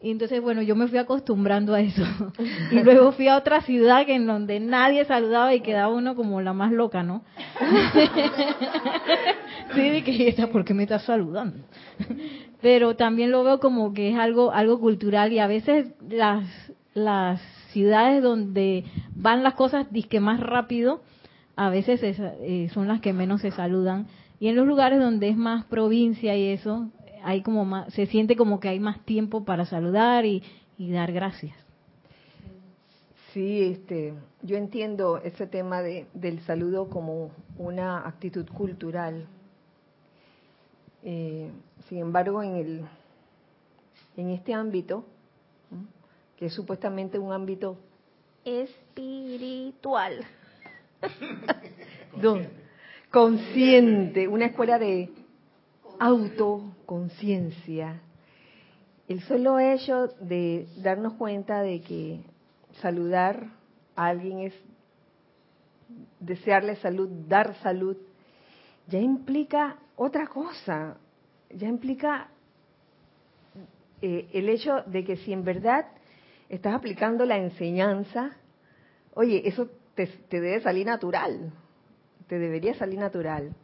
Y entonces, bueno, yo me fui acostumbrando a eso. Y luego fui a otra ciudad que en donde nadie saludaba y quedaba uno como la más loca, ¿no? sí, de que ¿por qué me estás saludando? Pero también lo veo como que es algo algo cultural y a veces las las ciudades donde van las cosas disque más rápido, a veces eh, son las que menos se saludan. Y en los lugares donde es más provincia y eso, hay como más, se siente como que hay más tiempo para saludar y, dar gracias. Sí, este, yo entiendo ese tema de, del saludo como una actitud cultural. Eh, sin embargo, en el, en este ámbito, que es supuestamente un ámbito espiritual, consciente, una escuela de autoconciencia. El solo hecho de darnos cuenta de que saludar a alguien es desearle salud, dar salud, ya implica otra cosa, ya implica eh, el hecho de que si en verdad estás aplicando la enseñanza, oye, eso te, debe salir natural, te debería salir natural.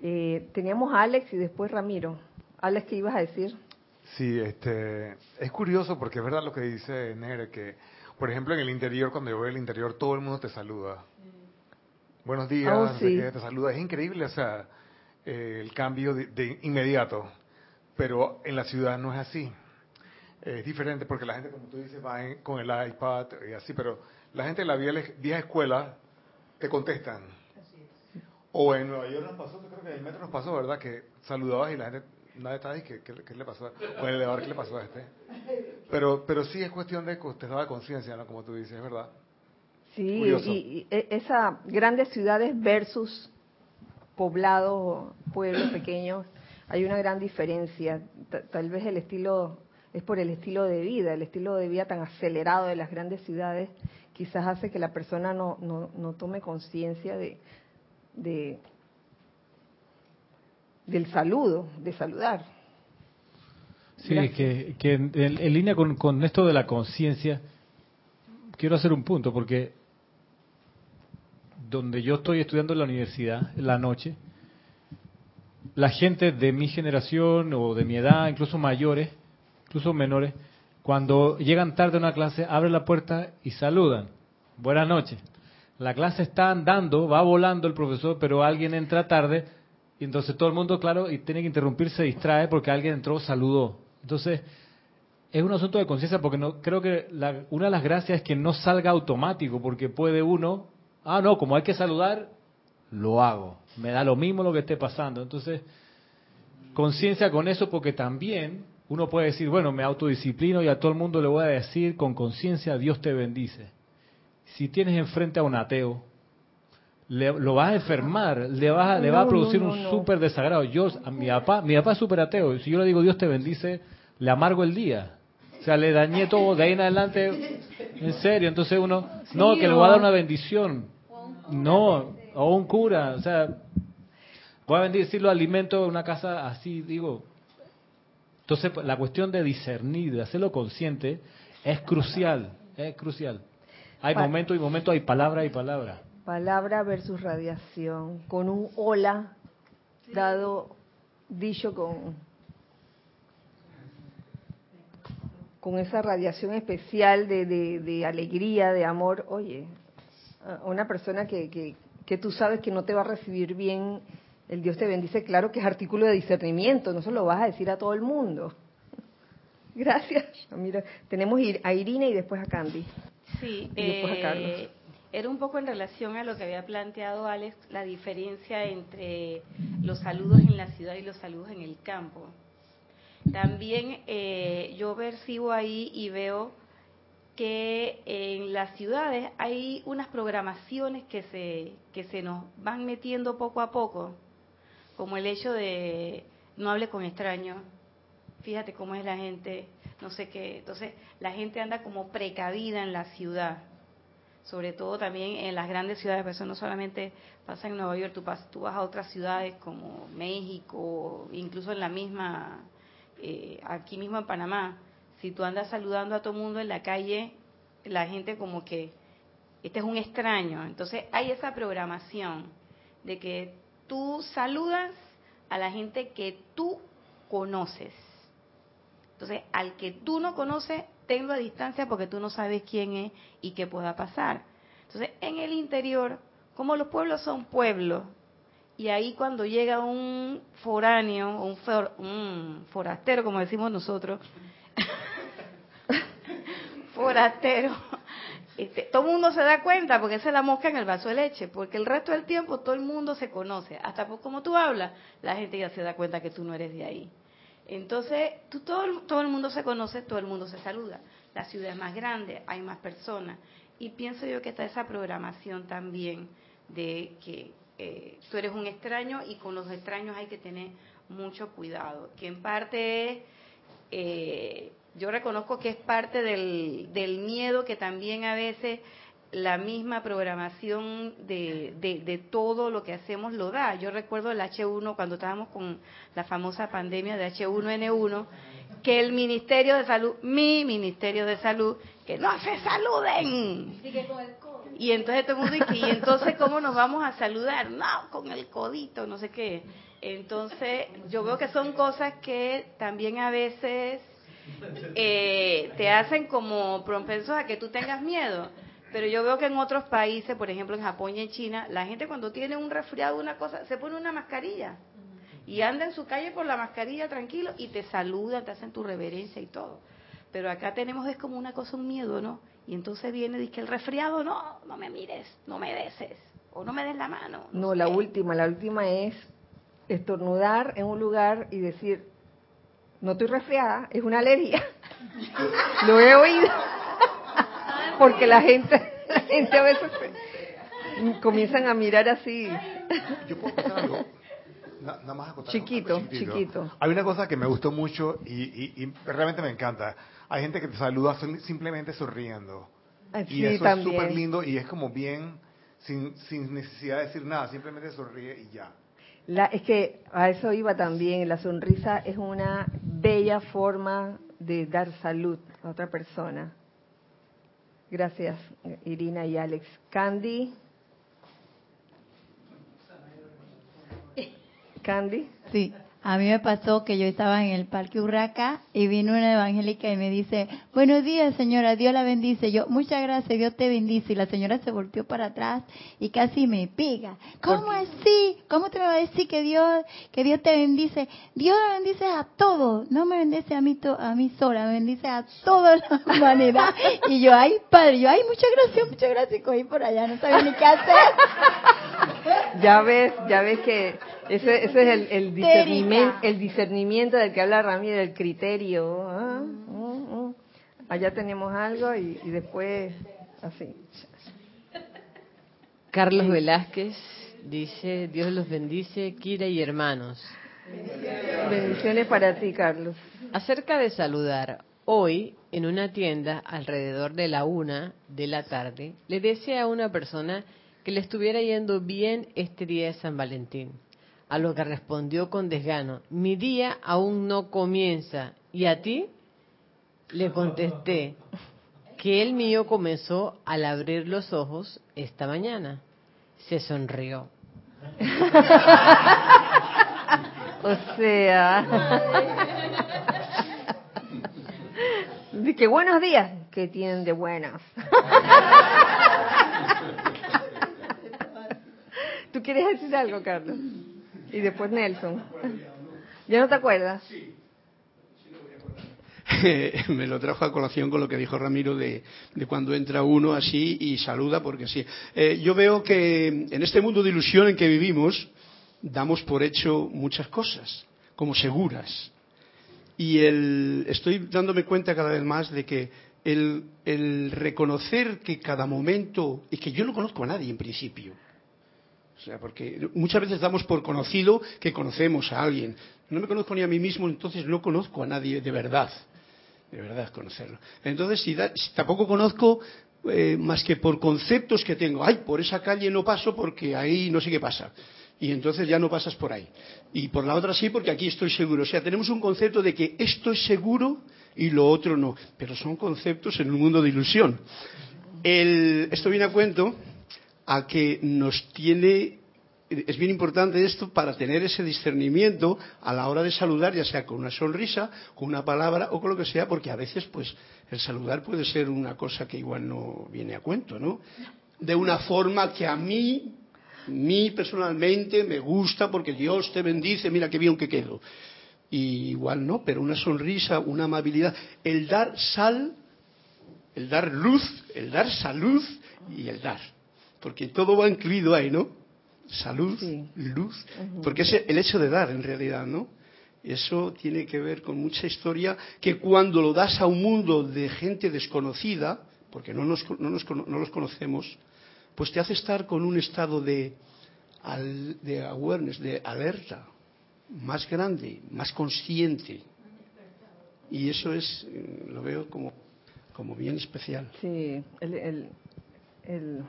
Eh, teníamos a Alex y después Ramiro. Alex, ¿qué ibas a decir? Sí, este, es curioso porque es verdad lo que dice Nere, que por ejemplo en el interior, cuando yo voy al interior, todo el mundo te saluda. Buenos días, oh, te saluda. Es increíble, o sea, eh, el cambio de, inmediato. Pero en la ciudad no es así. Es diferente porque la gente, como tú dices, va con el iPad y así, pero la gente de la vieja, escuela te contestan. O en Nueva York nos pasó, creo que en el metro nos pasó, ¿verdad? Que saludabas y la gente, nadie estaba ahí, ¿qué, qué, le pasó? O en el elevador, ¿qué le pasó a este? Pero, pero sí es cuestión de contestar de conciencia, ¿no? Como tú dices, ¿verdad? Sí, y, e, esa grandes ciudades versus poblados, pueblos pequeños, hay una gran diferencia. tal vez el estilo es por el estilo de vida, el estilo de vida tan acelerado de las grandes ciudades, quizás hace que la persona no, no, tome conciencia de, de, del saludo, de saludar. Sí, que, que en, en, línea con, con esto de la conciencia, quiero hacer un punto, porque donde yo estoy estudiando en la universidad, en la noche, la gente de mi generación o de mi edad, incluso mayores, incluso menores, cuando llegan tarde a una clase, abren la puerta y saludan. Buenas noches. La clase está andando, va volando el profesor, pero alguien entra tarde y entonces todo el mundo, claro, y tiene que interrumpir, se distrae porque alguien entró, saludó. Entonces, es un asunto de conciencia porque no creo que una de las gracias es que no salga automático porque puede uno, ah, no, como hay que saludar, lo hago. Me da lo mismo lo que esté pasando. Entonces, conciencia con eso porque también uno puede decir, bueno, me autodisciplino y a todo el mundo le voy a decir con conciencia, Dios te bendice. Si tienes enfrente a un ateo, lo vas a enfermar, le, vas le va a producir un súper desagrado. Yo, a mi papá, mi papá es súper ateo, si yo le digo Dios te bendice, le amargo el día. O sea, le dañé todo de ahí en adelante, en serio. Entonces uno, no, que le voy a dar una bendición. No, o un cura, o sea, voy a bendecirlo alimento de una casa así, digo, entonces, la cuestión de discernir, de hacerlo consciente, es crucial, es crucial. Hay momentos y momentos, hay palabra y palabra. Palabra versus radiación, con un hola dado, dicho con, con esa radiación especial de, de, alegría, de amor. Oye, una persona que, que, que tú sabes que no te va a recibir bien el Dios te bendice, claro que es artículo de discernimiento, no se lo vas a decir a todo el mundo. Gracias. Mira, tenemos a Irina y después a Candy. Sí, eh, era un poco en relación a lo que había planteado Alex, la diferencia entre los saludos en la ciudad y los saludos en el campo. También eh, yo percibo ahí y veo que en las ciudades hay unas programaciones que se, que se nos van metiendo poco a poco como el hecho de no hable con extraños, fíjate cómo es la gente, no sé qué, entonces la gente anda como precavida en la ciudad, sobre todo también en las grandes ciudades, pero eso no solamente pasa en Nueva York, tú, tú vas a otras ciudades como México, incluso en la misma, eh, aquí mismo en Panamá, si tú andas saludando a todo el mundo en la calle, la gente como que, este es un extraño, entonces hay esa programación de que tú saludas a la gente que tú conoces. Entonces, al que tú no conoces, tenlo a distancia porque tú no sabes quién es y qué pueda pasar. Entonces, en el interior, como los pueblos son pueblos, y ahí cuando llega un foráneo, un, un forastero, como decimos nosotros, forastero, este, todo el mundo se da cuenta porque esa es la mosca en el vaso de leche, porque el resto del tiempo todo el mundo se conoce, hasta como tú hablas, la gente ya se da cuenta que tú no eres de ahí. Entonces, tú, todo, todo el mundo se conoce, todo el mundo se saluda. La ciudad es más grande, hay más personas. Y pienso yo que está esa programación también de que eh, tú eres un extraño y con los extraños hay que tener mucho cuidado, que en parte es... Eh, yo reconozco que es parte del, del miedo que también a veces la misma programación de, de, todo lo que hacemos lo da. Yo recuerdo el H1 cuando estábamos con la famosa pandemia de H1N1, que el Ministerio de Salud, mi Ministerio de Salud, que no se saluden. Y entonces todo el mundo y entonces cómo nos vamos a saludar? No, con el codito, no sé qué. Entonces, yo veo que son cosas que también a veces eh, te hacen como propensos a que tú tengas miedo. Pero yo veo que en otros países, por ejemplo en Japón y en China, la gente cuando tiene un resfriado, una cosa, se pone una mascarilla y anda en su calle por la mascarilla tranquilo y te saludan, te hacen tu reverencia y todo. Pero acá tenemos es como una cosa, un miedo, ¿no? Y entonces viene, dice que el resfriado, no, no me mires, no me beses, o no me des la mano. No, la última, la última es estornudar en un lugar y decir, no estoy resfriada, es una alergia. Lo he oído. Porque la gente, la gente a veces comienzan a mirar así. Yo puedo algo. Nada más chiquito, chiquito, Hay una cosa que me gustó mucho y, realmente me encanta. Hay gente que te saluda simplemente sonriendo. Y eso es súper lindo y es como bien, sin, sin necesidad de decir nada, simplemente sonríe y ya. La, es que a eso iba también, la sonrisa es una bella forma de dar salud a otra persona. Gracias, Irina y Alex. Candy. Candy. Sí. A mí me pasó que yo estaba en el Parque Urraca y vino una evangélica y me dice, buenos días señora, Dios la bendice. Yo, muchas gracias, Dios te bendice. Y la señora se volteó para atrás y casi me pega. ¿Cómo así? ¿Cómo te va a decir que Dios, que Dios te bendice? Dios la bendice a todos, no me bendice a mí, a mí sola, me bendice a toda la humanidad. Y yo, ay padre, yo, ay muchas gracias, muchas gracias. Y cogí por allá, no sabía ni qué hacer. Ya ves, ya ves que ese, ese es el, el, discernimiento, el discernimiento del que habla Ramírez, el criterio. ¿ah? Mm, mm. Allá tenemos algo y, después así. Carlos Velázquez dice, Dios los bendice, Kira y hermanos. Bendiciones para ti, Carlos. Acerca de saludar, hoy en una tienda alrededor de la una de la tarde, le decía a una persona que le estuviera yendo bien este día de San Valentín a lo que respondió con desgano, mi día aún no comienza. ¿Y a ti? Le contesté que el mío comenzó al abrir los ojos esta mañana. Se sonrió. o sea... Que buenos días, que tienen de buenas. ¿Tú quieres decir algo, Carlos? Y después Nelson. ¿Ya no te acuerdas? Sí. me lo trajo a colación con lo que dijo Ramiro de, cuando entra uno así y saluda, porque sí. Eh, yo veo que en este mundo de ilusión en que vivimos, damos por hecho muchas cosas, como seguras. Y el, estoy dándome cuenta cada vez más de que el, el reconocer que cada momento, y que yo no conozco a nadie en principio, o sea, porque muchas veces damos por conocido que conocemos a alguien. No me conozco ni a mí mismo, entonces no conozco a nadie de verdad. De verdad conocerlo. Entonces, si, tampoco conozco eh, más que por conceptos que tengo. Ay, por esa calle no paso porque ahí no sé qué pasa. Y entonces ya no pasas por ahí. Y por la otra sí, porque aquí estoy seguro. O sea, tenemos un concepto de que esto es seguro y lo otro no. Pero son conceptos en un mundo de ilusión. esto viene a cuento a que nos tiene es bien importante esto para tener ese discernimiento a la hora de saludar, ya sea con una sonrisa, con una palabra o con lo que sea, porque a veces, pues, el saludar puede ser una cosa que igual no viene a cuento, ¿no? De una forma que a mí, mí personalmente, me gusta porque Dios te bendice, mira qué bien que quedo. Y igual no, pero una sonrisa, una amabilidad, el dar sal, el dar luz, el dar salud y el dar porque todo va incluido ahí, ¿no? Salud, luz, porque es el hecho de dar en realidad, ¿no? Eso tiene que ver con mucha historia que cuando lo das a un mundo de gente desconocida, porque no, nos, no, no los conocemos, pues te hace estar con un estado de, de awareness, de alerta, más grande, más consciente. Y eso es, lo veo como, como bien especial. Sí, el, el, el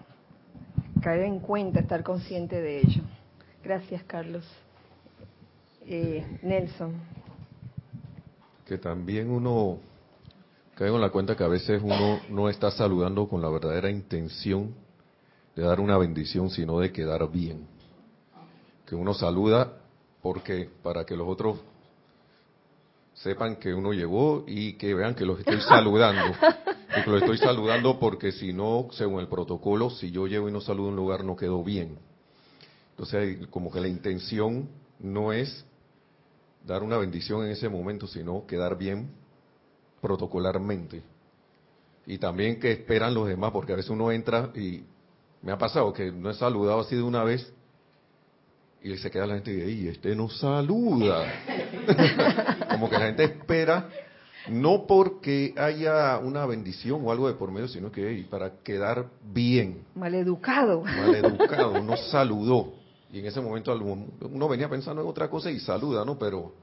caer en cuenta, estar consciente de ello. Gracias, Carlos. Eh, Nelson. Que también uno cae en la cuenta que a veces uno no está saludando con la verdadera intención de dar una bendición, sino de quedar bien. Que uno saluda porque para que los otros sepan que uno llegó y que vean que los estoy saludando. Lo estoy saludando porque si no, según el protocolo, si yo llego y no saludo un lugar, no quedó bien. Entonces, como que la intención no es dar una bendición en ese momento, sino quedar bien protocolarmente. Y también que esperan los demás, porque a veces uno entra y me ha pasado que no he saludado así de una vez y se queda la gente y dice, este no saluda. Como que la gente espera, no porque haya una bendición o algo de por medio, sino que para quedar bien. Maleducado. Maleducado, no saludó. Y en ese momento uno venía pensando en otra cosa y saluda, ¿no? Pero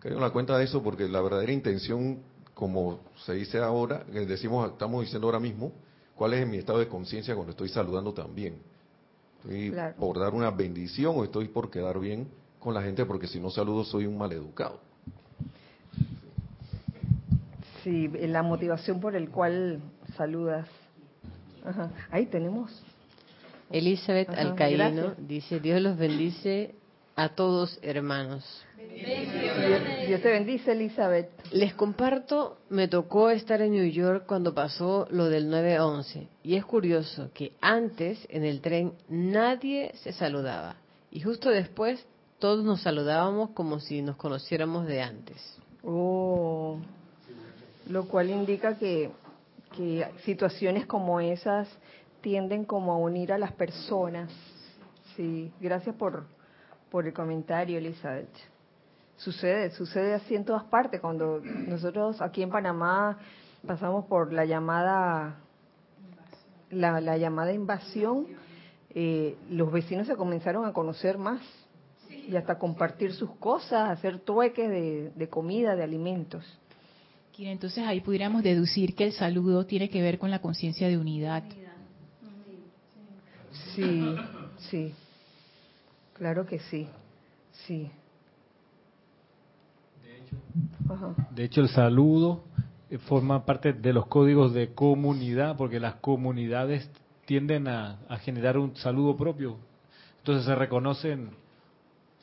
caigo en la cuenta de eso porque la verdadera intención, como se dice ahora, decimos, estamos diciendo ahora mismo, cuál es mi estado de conciencia cuando estoy saludando también. ¿Estoy por dar una bendición o estoy por quedar bien con la gente porque si no saludo soy un maleducado? Sí, la motivación por el cual saludas. Ahí tenemos. Elizabeth Alcaíno dice, Dios los bendice a todos hermanos. Dios, te bendice, Elizabeth. Les comparto, me tocó estar en New York cuando pasó lo del 9-11. Y es curioso que antes en el tren nadie se saludaba. Y justo después todos nos saludábamos como si nos conociéramos de antes. Oh, lo cual indica que, que situaciones como esas tienden como a unir a las personas. Sí, gracias por, por el comentario, Elizabeth. Sucede, sucede así en todas partes. Cuando nosotros aquí en Panamá pasamos por la llamada, la, la llamada invasión, eh, los vecinos se comenzaron a conocer más y hasta compartir sus cosas, hacer trueques de, de comida, de alimentos. Entonces ahí pudiéramos deducir que el saludo tiene que ver con la conciencia de unidad. Sí, sí. Claro que sí, sí. De hecho, el saludo eh, forma parte de los códigos de comunidad, porque las comunidades tienden a, generar un saludo propio. Entonces se reconocen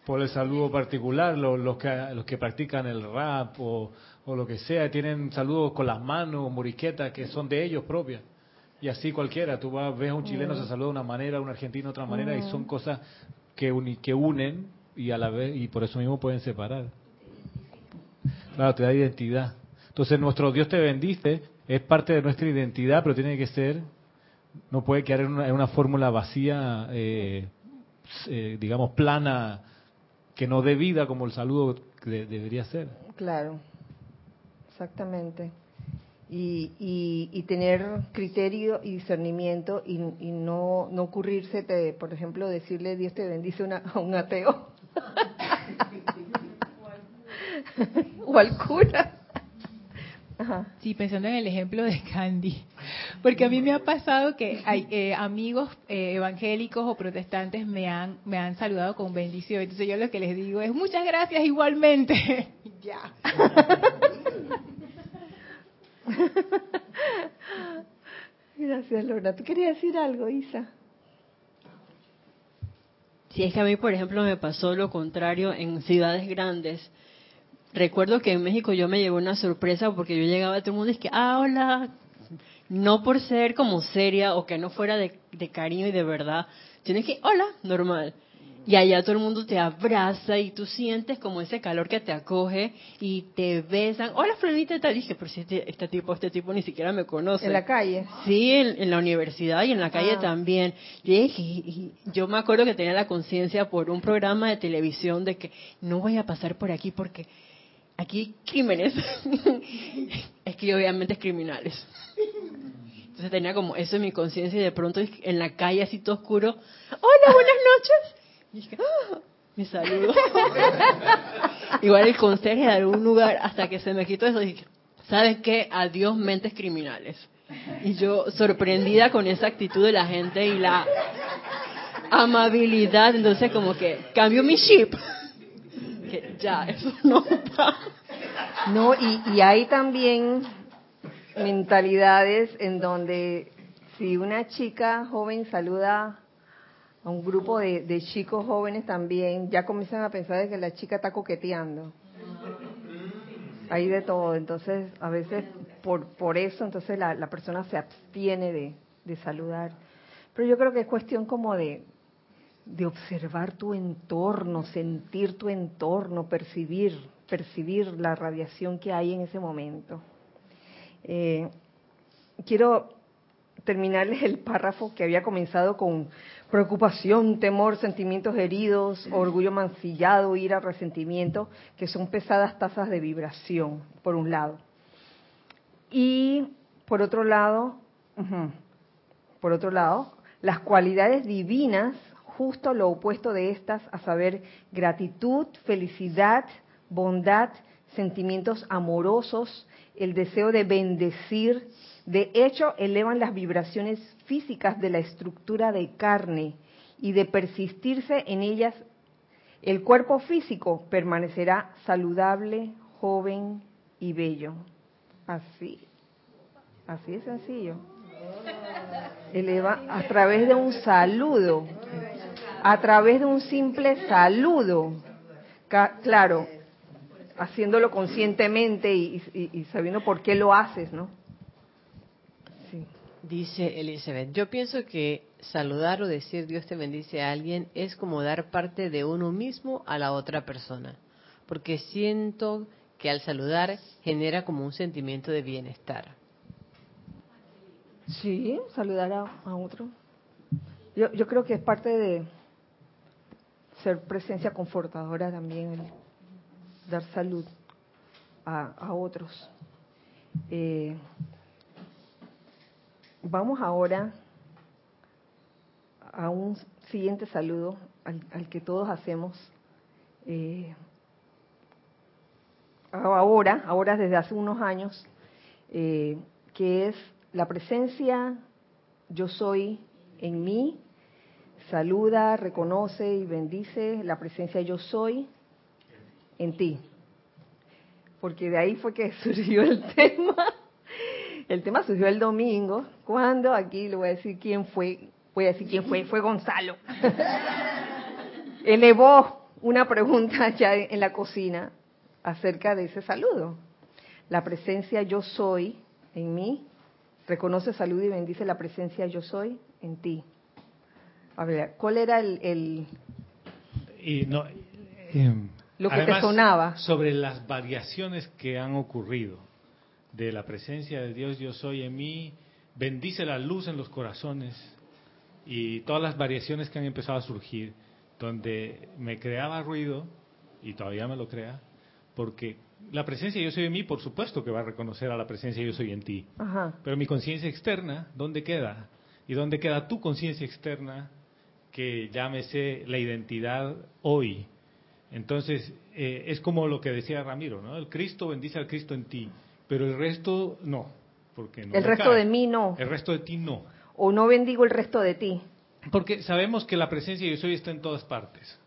por el saludo particular, los, que, los que practican el rap o, lo que sea, tienen saludos con las manos, moriquetas, que son de ellos propias. Y así cualquiera, tú vas, ves a un chileno se saluda de una manera, a un argentino de otra manera, y son cosas que, que unen y a la vez y por eso mismo pueden separar. Claro, te da identidad. Entonces nuestro Dios te bendice es parte de nuestra identidad, pero tiene que ser, no puede quedar en una, fórmula vacía, eh, eh, digamos, plana, que no dé vida como el saludo que debería ser. Claro, exactamente y, y, tener criterio y discernimiento y, no, no ocurrirse, por ejemplo, decirle Dios te bendice a un ateo o al cura. Sí, pensando en el ejemplo de Candy, porque a mí me ha pasado que hay eh, amigos eh, evangélicos o protestantes me han me han saludado con bendición, entonces yo lo que les digo es muchas gracias igualmente. ya. Gracias, Lorna. ¿Tú querías decir algo, Isa? Sí, es que a mí, por ejemplo, me pasó lo contrario en ciudades grandes. Recuerdo que en México yo me llevé una sorpresa porque yo llegaba a todo el mundo y es que, ah, hola, no por ser como seria o que no fuera de, de cariño y de verdad, tienes que, hola, normal. Y allá todo el mundo te abraza y tú sientes como ese calor que te acoge y te besan. Hola, Florenita, y tal. dije, pero si este, este, tipo, este tipo ni siquiera me conoce. ¿En la calle? Sí, en, la universidad y en la calle ah. también. Y, yo me acuerdo que tenía la conciencia por un programa de televisión de que no voy a pasar por aquí porque aquí crímenes. es que obviamente es criminales. Entonces tenía como eso en mi conciencia y de pronto en la calle así todo oscuro. Hola, buenas noches. Y dije, ¡Ah! me saludo. Igual el conserje de algún lugar, hasta que se me quitó eso, dije, ¿sabes qué? Adiós mentes criminales. Y yo sorprendida con esa actitud de la gente y la amabilidad, entonces como que cambio mi chip. Que ya, eso no No, y, y hay también mentalidades en donde si una chica joven saluda a un grupo de, chicos jóvenes también, ya comienzan a pensar de que la chica está coqueteando. Hay de todo, entonces a veces por, por eso entonces la, la persona se abstiene de, de saludar. Pero yo creo que es cuestión como de, de observar tu entorno, sentir tu entorno, percibir, percibir la radiación que hay en ese momento. Eh, quiero terminarles el párrafo que había comenzado con preocupación, temor, sentimientos heridos, orgullo mancillado, ira, resentimiento, que son pesadas tasas de vibración, por un lado. Y por otro lado, por otro lado, las cualidades divinas, justo lo opuesto de estas, a saber, gratitud, felicidad, bondad, sentimientos amorosos, el deseo de bendecir, de hecho, elevan las vibraciones físicas de la estructura de carne y de persistirse en ellas, el cuerpo físico permanecerá saludable, joven y bello. Así, así es sencillo. Eleva a través de un saludo, a través de un simple saludo. Claro, haciéndolo conscientemente y, y sabiendo por qué lo haces, ¿no? Dice Elizabeth, yo pienso que saludar o decir Dios te bendice a alguien es como dar parte de uno mismo a la otra persona, porque siento que al saludar genera como un sentimiento de bienestar. Sí, saludar a, otro. Yo, yo creo que es parte de ser presencia confortadora también, dar salud a, otros. Eh, Vamos ahora a un siguiente saludo al, que todos hacemos. Eh, ahora, ahora desde hace unos años, eh, que es la presencia yo soy en mí, saluda, reconoce y bendice la presencia yo soy en ti. Porque de ahí fue que surgió el tema el tema surgió el domingo, cuando aquí le voy a decir quién fue, voy a decir quién fue, fue Gonzalo. Elevó una pregunta ya en la cocina acerca de ese saludo. La presencia yo soy en mí, reconoce, salud y bendice la presencia yo soy en ti. A ver, ¿cuál era el... y no, em, lo que te sonaba. Sobre las variaciones que han ocurrido de la presencia de Dios yo soy en mí, bendice la luz en los corazones y todas las variaciones que han empezado a surgir, donde me creaba ruido, y todavía me lo crea, porque la presencia yo soy en mí, por supuesto que va a reconocer a la presencia yo soy en ti, pero mi conciencia externa, ¿dónde queda? ¿Y dónde queda tu conciencia externa que llámese la identidad hoy? Entonces, eh, es como lo que decía Ramiro, ¿no? El Cristo bendice al Cristo en ti pero el resto no. Porque el resto de mí no. El resto de ti no. O no bendigo el resto de ti. Porque sabemos que la presencia de yo soy está en todas partes.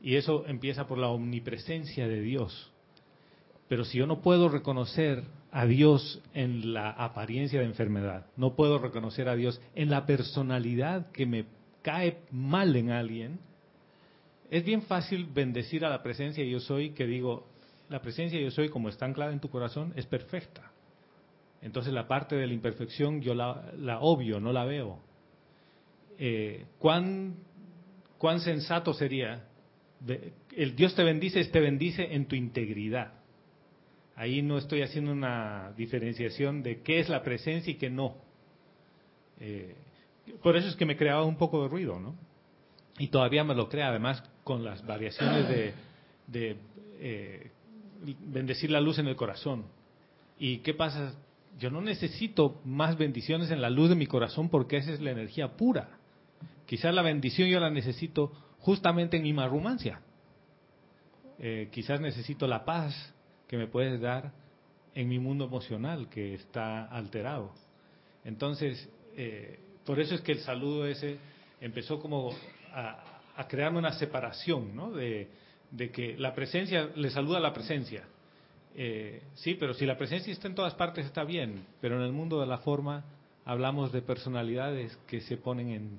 Y eso empieza por la omnipresencia de Dios. Pero si yo no puedo reconocer a Dios en la apariencia de enfermedad, no puedo reconocer a Dios en la personalidad que me cae mal en alguien, es bien fácil bendecir a la presencia yo soy que digo, la presencia yo soy como está anclada en tu corazón es perfecta. Entonces la parte de la imperfección yo la, obvio, no la veo. Eh, ¿cuán, ¿Cuán sensato sería? El Dios te bendice, te bendice en tu integridad. Ahí no estoy haciendo una diferenciación de qué es la presencia y qué no. Eh, por eso es que me creaba un poco de ruido, ¿no? Y todavía me lo crea, además, con las variaciones de, eh, bendecir la luz en el corazón. ¿Y qué pasa? Yo no necesito más bendiciones en la luz de mi corazón porque esa es la energía pura. Quizás la bendición yo la necesito justamente en mi marrumancia. Eh, quizás necesito la paz que me puedes dar en mi mundo emocional que está alterado. Entonces, eh, por eso es que el saludo ese empezó como a, a crearme una separación, ¿no? De, que la presencia le saluda la presencia. Eh, sí, pero si la presencia está en todas partes está bien, pero en el mundo de la forma hablamos de personalidades que se ponen en,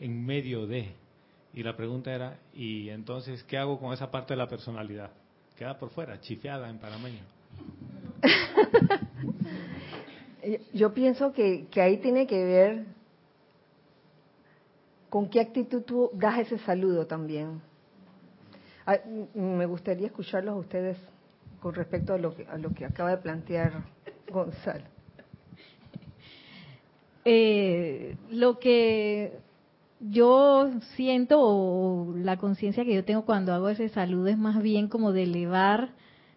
en medio de. Y la pregunta era, ¿y entonces qué hago con esa parte de la personalidad? Queda por fuera, chifeada en panameño. Yo pienso que ahí tiene que ver con qué actitud tú das ese saludo también. Me gustaría escucharlos a ustedes con respecto a lo que, a lo que acaba de plantear Gonzalo. eh, lo que yo siento o la conciencia que yo tengo cuando hago ese saludo es más bien como de elevar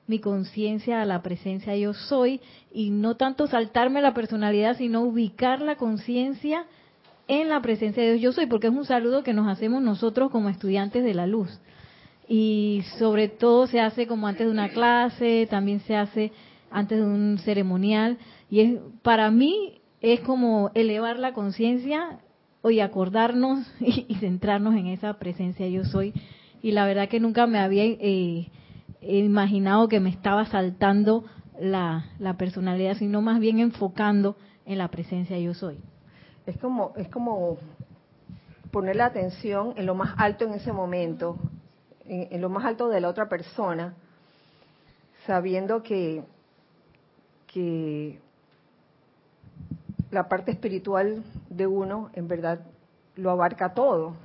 mi conciencia a la presencia yo soy y no tanto saltarme la personalidad, sino ubicar la conciencia en la presencia de Dios yo soy, porque es un saludo que nos hacemos nosotros como estudiantes de la luz. Y sobre todo se hace como antes de una clase, también se hace antes de un ceremonial. Y es, para mí es como elevar la conciencia y acordarnos y, centrarnos en esa presencia yo soy. Y la verdad que nunca me había eh, imaginado que me estaba saltando la, la personalidad, sino más bien enfocando en la presencia yo soy. Es como, es como poner la atención en lo más alto en ese momento, en, lo más alto de la otra persona, sabiendo que, que la parte espiritual de uno en verdad lo abarca todo,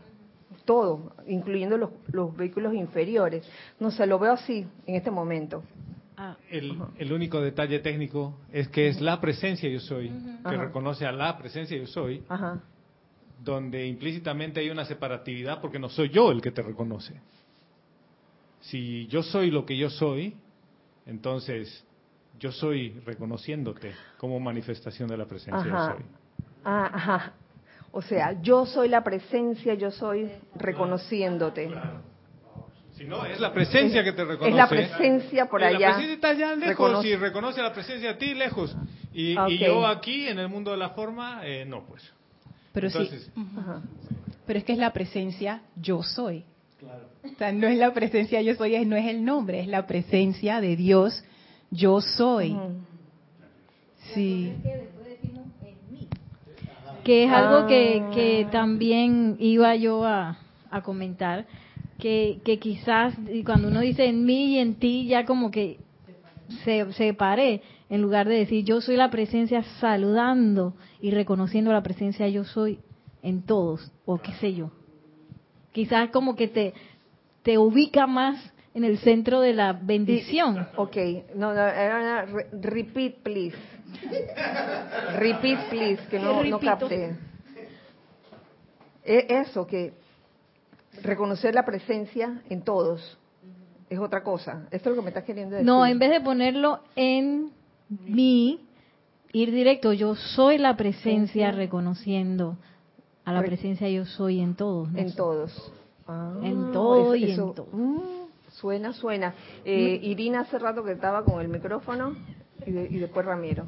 todo, incluyendo los, los vehículos inferiores. No se lo veo así en este momento. Ah. El, el, único detalle técnico es que es la presencia yo soy, que reconoce a la presencia yo soy, donde implícitamente hay una separatividad porque no soy yo el que te reconoce. Si yo soy lo que yo soy, entonces yo soy reconociéndote como manifestación de la presencia yo soy. Ah, ajá. O sea, yo soy la presencia, yo soy reconociéndote. Si no, es la presencia que te reconoce. Es la presencia por allá. La presencia está allá lejos y reconoce la presencia a ti lejos. Y, yo aquí, en el mundo de la forma, eh, no, pues. Pero sí. Pero es que es la presencia yo soy. Claro. O sea, no es la presencia yo soy, no es el nombre, es la presencia de Dios yo soy. Sí. Que es algo que, que también iba yo a, a comentar que, que quizás cuando uno dice en mí y en ti, ya como que se separé, en lugar de decir yo soy la presencia saludando y reconociendo la presencia yo soy en todos, o qué sé yo. Quizás como que te, te ubica más en el centro de la bendición. ok, no, no, repeat please. Repeat please, que no, no capte. E, eso, que reconocer la presencia en todos es otra cosa. Esto es lo que me estás queriendo decir. No, en vez de ponerlo en mí, ir directo, yo soy la presencia reconociendo a la presencia yo soy en todos. En todos. Ah, en todo y en todo. Mm, suena, suena. Eh, Irina hace rato que estaba con el micrófono y, y después Ramiro.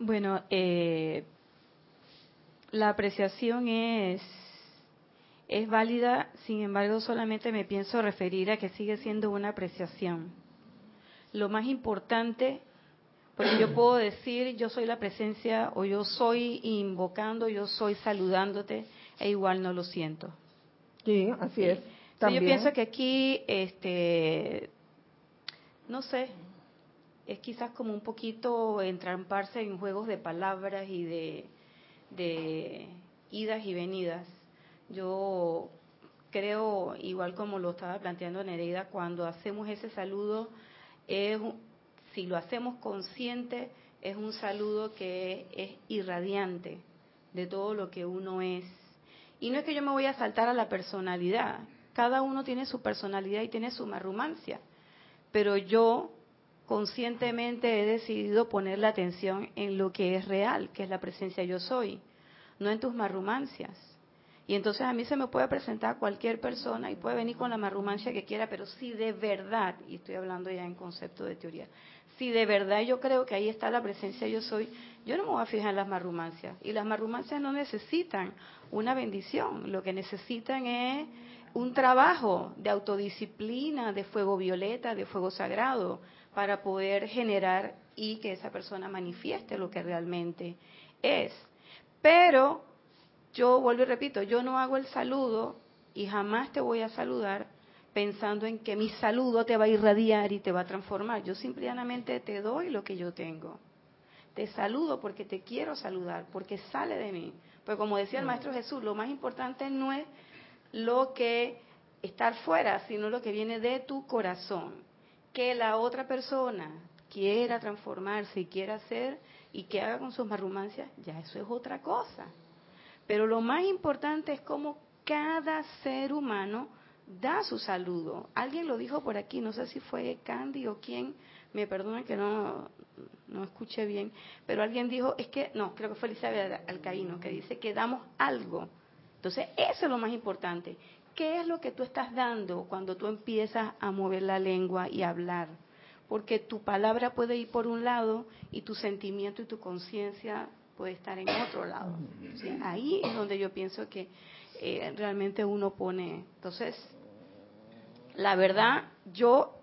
Bueno, eh, la apreciación es, es válida, sin embargo solamente me pienso referir a que sigue siendo una apreciación. Lo más importante, porque yo puedo decir yo soy la presencia o yo soy invocando, yo soy saludándote, e igual no lo siento. Sí, así es. Yo pienso que aquí, este, no sé, es quizás como un poquito entramparse en juegos de palabras y de de idas y venidas. Yo creo, igual como lo estaba planteando Nereida, cuando hacemos ese saludo, es, si lo hacemos consciente, es un saludo que es irradiante de todo lo que uno es. Y no es que yo me voy a saltar a la personalidad, cada uno tiene su personalidad y tiene su marrumancia, pero yo conscientemente he decidido poner la atención en lo que es real, que es la presencia yo soy, no en tus marrumancias. Y entonces a mí se me puede presentar cualquier persona y puede venir con la marrumancia que quiera, pero si de verdad, y estoy hablando ya en concepto de teoría, si de verdad yo creo que ahí está la presencia yo soy, yo no me voy a fijar en las marrumancias. Y las marrumancias no necesitan una bendición, lo que necesitan es un trabajo de autodisciplina, de fuego violeta, de fuego sagrado, para poder generar y que esa persona manifieste lo que realmente es. Pero yo vuelvo y repito, yo no hago el saludo y jamás te voy a saludar pensando en que mi saludo te va a irradiar y te va a transformar. Yo simplemente te doy lo que yo tengo. Te saludo porque te quiero saludar, porque sale de mí. Pues como decía el Maestro Jesús, lo más importante no es lo que estar fuera, sino lo que viene de tu corazón que la otra persona quiera transformarse y quiera hacer y que haga con sus marrumancias, ya eso es otra cosa. Pero lo más importante es cómo cada ser humano da su saludo. Alguien lo dijo por aquí, no sé si fue Candy o quién, me perdonen que no, no escuché bien, pero alguien dijo, es que, no, creo que fue Elizabeth Alcaíno, que dice que damos algo. Entonces, eso es lo más importante. ¿Qué es lo que tú estás dando cuando tú empiezas a mover la lengua y hablar? Porque tu palabra puede ir por un lado y tu sentimiento y tu conciencia puede estar en otro lado. Ahí es donde yo pienso que eh, realmente uno pone. Entonces, la verdad, yo,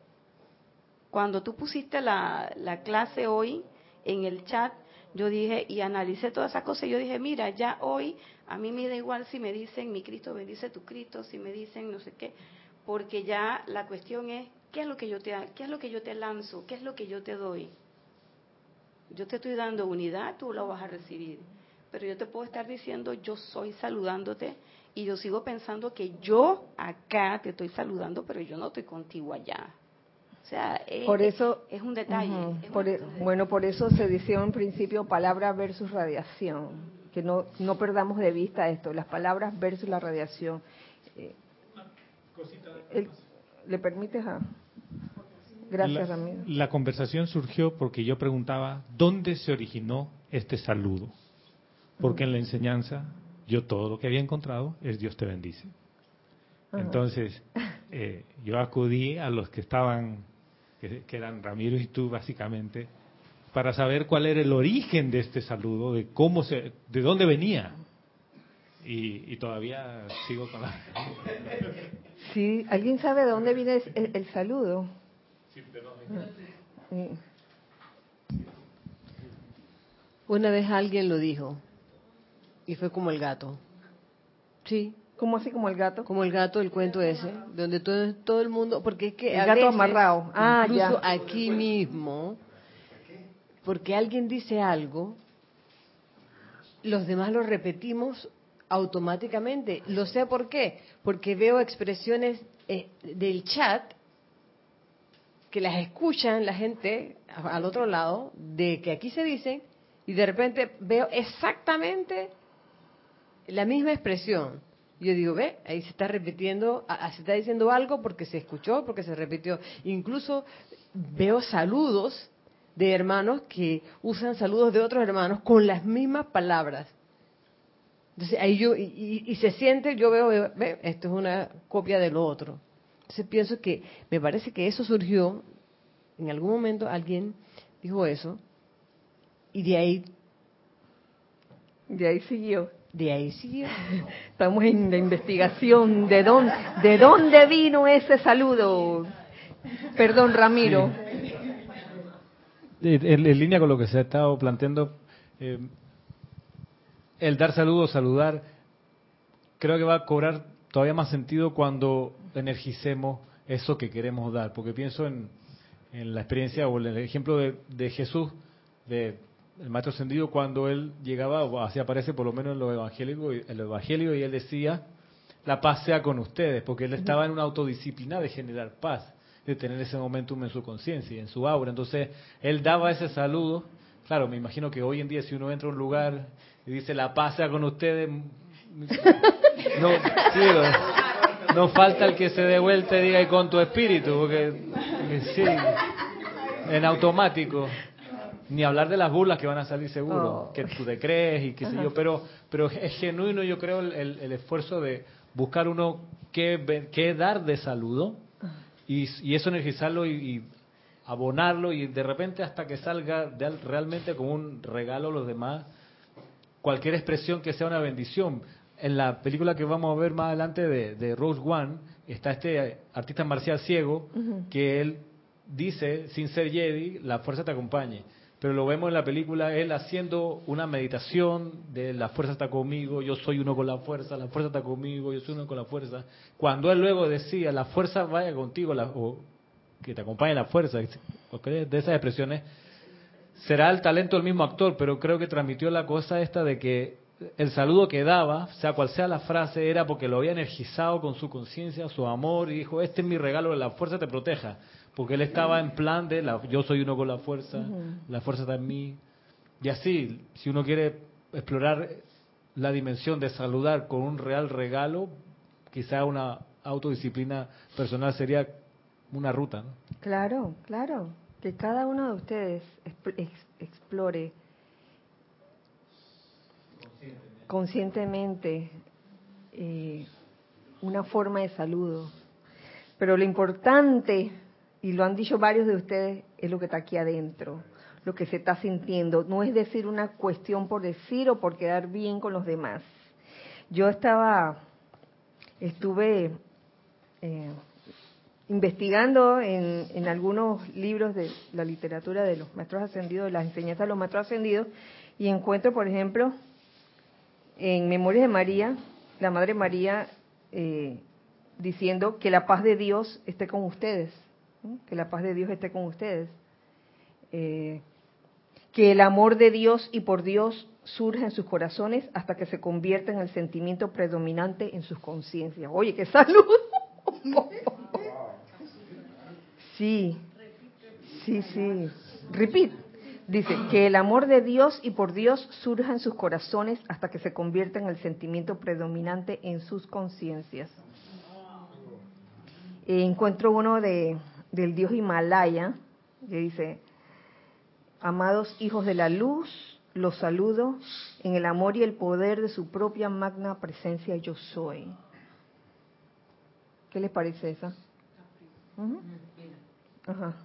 cuando tú pusiste la, la clase hoy en el chat, yo dije, y analicé todas esas cosas, yo dije, mira, ya hoy a mí me da igual si me dicen, mi Cristo bendice tu Cristo, si me dicen no sé qué, porque ya la cuestión es, ¿qué es lo que yo te, qué es lo que yo te lanzo? ¿Qué es lo que yo te doy? Yo te estoy dando unidad, tú la vas a recibir. Pero yo te puedo estar diciendo, yo soy saludándote y yo sigo pensando que yo acá te estoy saludando, pero yo no estoy contigo allá. O sea, es, por eso, es un detalle. E, bueno, por eso se decía en principio palabra versus radiación. Que no, no perdamos de vista esto, las palabras versus la radiación. Eh, ¿Le permites a.? Gracias, Ramiro. La conversación surgió porque yo preguntaba, ¿dónde se originó este saludo? Porque en la enseñanza yo todo lo que había encontrado es Dios te bendice. Entonces, eh, yo acudí a los que estaban, que, eran Ramiro y tú básicamente, para saber cuál era el origen de este saludo, de cómo se, de dónde venía. Y, todavía sigo con la... Sí, ¿alguien sabe de dónde viene el, saludo? Sí, de dónde. Una vez alguien lo dijo, y fue como el gato. Sí. ¿Cómo así como el gato? Como el gato, el cuento ese, donde todo, todo el mundo, porque es que el gato amarrado, ah, incluso aquí mismo, porque alguien dice algo, los demás lo repetimos automáticamente. Lo sé por qué, porque veo expresiones eh, del chat que las escuchan la gente al otro lado de que aquí se dicen y de repente veo exactamente la misma expresión. Yo digo, ve, ahí se está repitiendo, se está diciendo algo porque se escuchó, porque se repitió. Incluso veo saludos de hermanos que usan saludos de otros hermanos con las mismas palabras. Entonces ahí yo, y, se siente, yo veo, ve, esto es una copia de lo otro. Entonces pienso que, me parece que eso surgió, en algún momento alguien dijo eso, y de ahí... De ahí siguió. De ahí siguió. Estamos en la investigación. ¿De dónde, de dónde vino ese saludo? Perdón, Ramiro. En, línea con lo que se ha estado planteando, eh, el dar saludos, saludar, creo que va a cobrar todavía más sentido cuando energicemos eso que queremos dar. Porque pienso en, la experiencia o en el ejemplo de, de Jesús, de el maestro ascendido cuando él llegaba, o así aparece por lo menos en los evangélicos, el evangelio, y él decía, la paz sea con ustedes, porque él estaba en una autodisciplina de generar paz, de tener ese momentum en su conciencia y en su aura. Entonces, él daba ese saludo. Claro, me imagino que hoy en día si uno entra a un lugar y dice, la paz sea con ustedes, no, no falta el que se dé vuelta y diga, y con tu espíritu, porque sí, en automático ni hablar de las burlas que van a salir seguro, oh. que tú te crees y qué sé yo, pero, pero es genuino yo creo el, esfuerzo de buscar uno qué, dar de saludo y, y eso energizarlo y, abonarlo y de repente hasta que salga realmente como un regalo a los demás, cualquier expresión que sea una bendición. En la película que vamos a ver más adelante de, de Rose One está este artista marcial ciego que él dice, sin ser Jedi, la fuerza te acompañe pero lo vemos en la película él haciendo una meditación de la fuerza está conmigo, yo soy uno con la fuerza, la fuerza está conmigo, yo soy uno con la fuerza. Cuando él luego decía, la fuerza vaya contigo, o que te acompañe la fuerza, de esas expresiones, será el talento del mismo actor, pero creo que transmitió la cosa esta de que el saludo que daba, sea cual sea la frase, era porque lo había energizado con su conciencia, su amor, y dijo, este es mi regalo, la fuerza te proteja. Porque él estaba en plan de, la, yo soy uno con la fuerza, la fuerza está en mí. Y así, si uno quiere explorar la dimensión de saludar con un real regalo, quizá una autodisciplina personal sería una ruta. Claro, claro. Que cada uno de ustedes explore conscientemente eh, una forma de saludo. Pero lo importante, y lo han dicho varios de ustedes, es lo que está aquí adentro, lo que se está sintiendo. No es decir una cuestión por decir o por quedar bien con los demás. Yo estaba, estuve eh, investigando en, algunos libros de la literatura de los maestros ascendidos, de las enseñanzas de los maestros ascendidos, y encuentro, por ejemplo, en Memorias de María, la Madre María eh, diciendo que la paz de Dios esté con ustedes, que la paz de Dios esté con ustedes, eh, que el amor de Dios y por Dios surja en sus corazones hasta que se convierta en el sentimiento predominante en sus conciencias. Oye, qué salud. sí, sí, sí. Repeat. Dice, que el amor de Dios y por Dios surja en sus corazones hasta que se convierta en el sentimiento predominante en sus conciencias. Eh, encuentro uno de, del dios Himalaya, que dice, amados hijos de la luz, los saludo en el amor y el poder de su propia magna presencia yo soy. ¿Qué les parece esa? Ajá.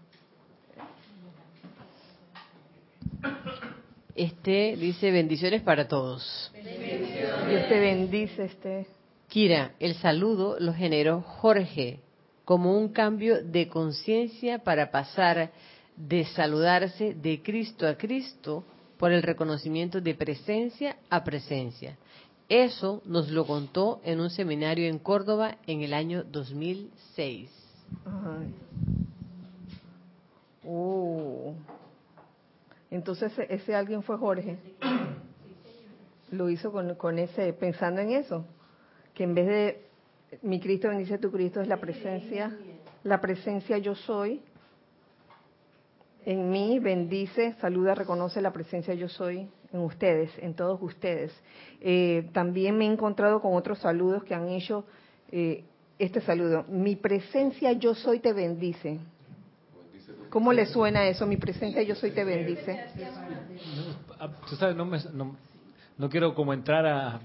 Este dice bendiciones para todos. Dios te bendice, este. Kira, el saludo lo generó Jorge como un cambio de conciencia para pasar de saludarse de Cristo a Cristo por el reconocimiento de presencia a presencia. Eso nos lo contó en un seminario en Córdoba en el año 2006. Oh. Entonces ese alguien fue Jorge. Lo hizo con, con ese, pensando en eso, que en vez de mi Cristo bendice tu Cristo es la presencia, la presencia yo soy. En mí bendice, saluda, reconoce la presencia yo soy en ustedes, en todos ustedes. Eh, también me he encontrado con otros saludos que han hecho eh, este saludo. Mi presencia yo soy te bendice. ¿Cómo le suena eso? Mi presencia yo soy te bendice. no, quiero como entrar a,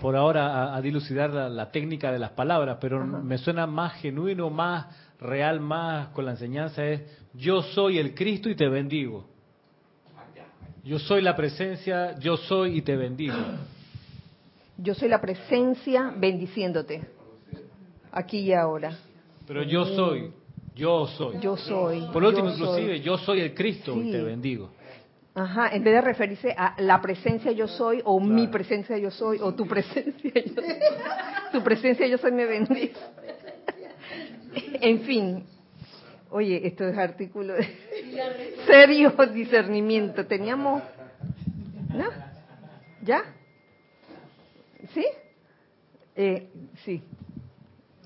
por, ahora a, dilucidar la, técnica de las palabras, pero me suena más genuino, más real, más con la enseñanza es yo soy el Cristo y te bendigo. Yo soy la presencia, yo soy y te bendigo. Yo soy la presencia bendiciéndote, aquí y ahora. Pero yo soy, yo soy. Yo soy. Por último, inclusive, yo soy el Cristo y te bendigo. Ajá, en vez de referirse a la presencia yo soy, o mi presencia yo soy, o tu presencia yo soy. Tu presencia yo soy me bendice. en fin, oye, esto es artículo de serio discernimiento. Teníamos, ¿no? ¿Ya? ¿Sí? Eh, sí.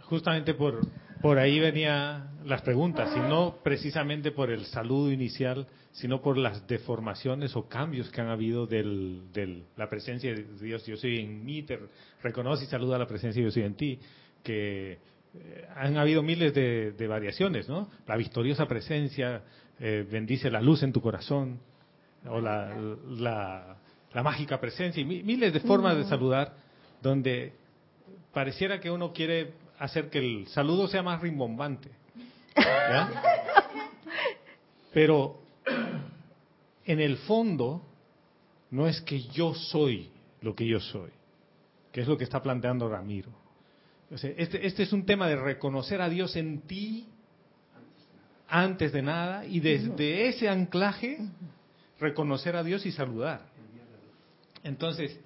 Justamente por, por ahí venía las preguntas, y no precisamente por el saludo inicial, sino por las deformaciones o cambios que han habido de la presencia de Dios. Yo soy en mí, te reconoce y saluda la presencia de Dios soy en ti, que eh, han habido miles de, variaciones, ¿no? La victoriosa presencia eh, bendice la luz en tu corazón, o la, la, mágica presencia, y miles de formas de mm. saludar, donde pareciera que uno quiere hacer que el saludo sea más rimbombante. Pero en el fondo no es que yo soy lo que yo soy, que es lo que está planteando Ramiro. este, este es un tema de reconocer a Dios en ti antes de nada y desde ese anclaje reconocer a Dios y saludar. Entonces,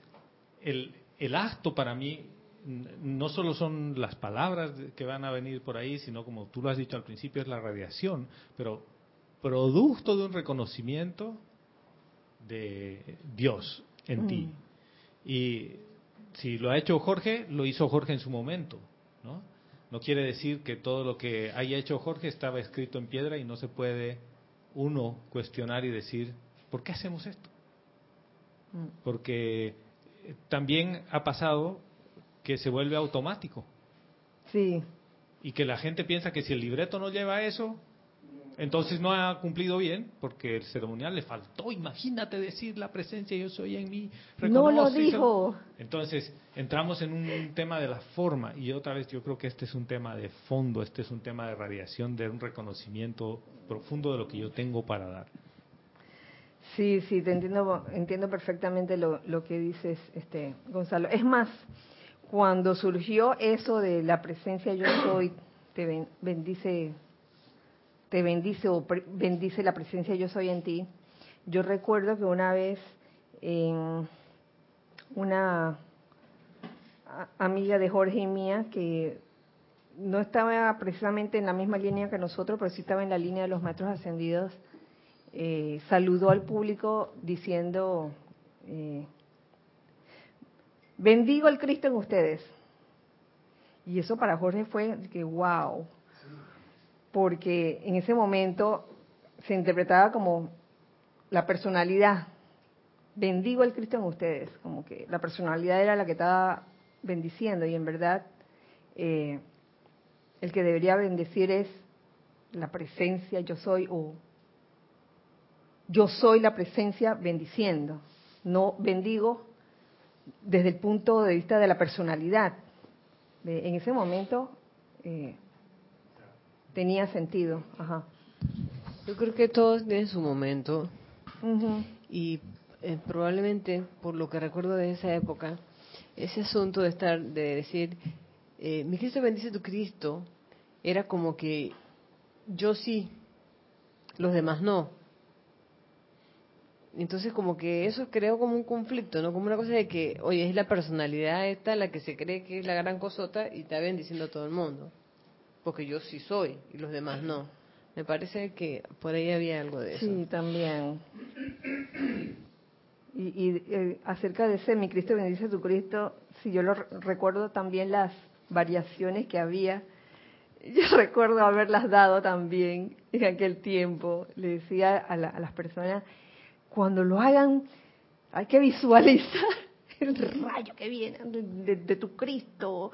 el, el acto para mí no solo son las palabras que van a venir por ahí, sino como tú lo has dicho al principio, es la radiación, pero producto de un reconocimiento de Dios en ti. Mm. Y si lo ha hecho Jorge, lo hizo Jorge en su momento, ¿no? No quiere decir que todo lo que haya hecho Jorge estaba escrito en piedra y no se puede uno cuestionar y decir, ¿por qué hacemos esto? Mm. Porque también ha pasado que se vuelve automático. Sí. Y que la gente piensa que si el libreto no lleva eso, entonces no ha cumplido bien, porque el ceremonial le faltó. Imagínate decir la presencia yo soy en mí. No lo dijo. Entonces entramos en un tema de la forma y otra vez yo creo que este es un tema de fondo, este es un tema de radiación, de un reconocimiento profundo de lo que yo tengo para dar. Sí, sí, te entiendo, entiendo perfectamente lo, lo que dices, este Gonzalo. Es más, cuando surgió eso de la presencia yo soy, te bendice te bendice o bendice la presencia yo soy en ti. Yo recuerdo que una vez una amiga de Jorge y mía que no estaba precisamente en la misma línea que nosotros, pero sí estaba en la línea de los maestros ascendidos, eh, saludó al público diciendo, eh, bendigo al Cristo en ustedes. Y eso para Jorge fue que, wow, porque en ese momento se interpretaba como la personalidad. Bendigo al Cristo en ustedes, como que la personalidad era la que estaba bendiciendo y en verdad eh, el que debería bendecir es la presencia, yo soy o yo soy la presencia bendiciendo, no bendigo desde el punto de vista de la personalidad. En ese momento eh, tenía sentido. Ajá. Yo creo que todos tienen su momento y eh, probablemente, por lo que recuerdo de esa época, ese asunto de estar, de decir, eh, mi Cristo bendice tu Cristo, era como que yo sí, los demás no. Entonces como que eso creó como un conflicto, ¿no? Como una cosa de que, oye, es la personalidad esta la que se cree que es la gran cosota y está bendiciendo a todo el mundo porque yo sí soy y los demás no. Me parece que por ahí había algo de eso. Sí, también. Y, y eh, acerca de ese mi Cristo bendice tu Cristo, si yo lo recuerdo también las variaciones que había. Yo recuerdo haberlas dado también en aquel tiempo. Le decía a, las personas, cuando lo hagan, hay que visualizar el rayo que viene de tu Cristo,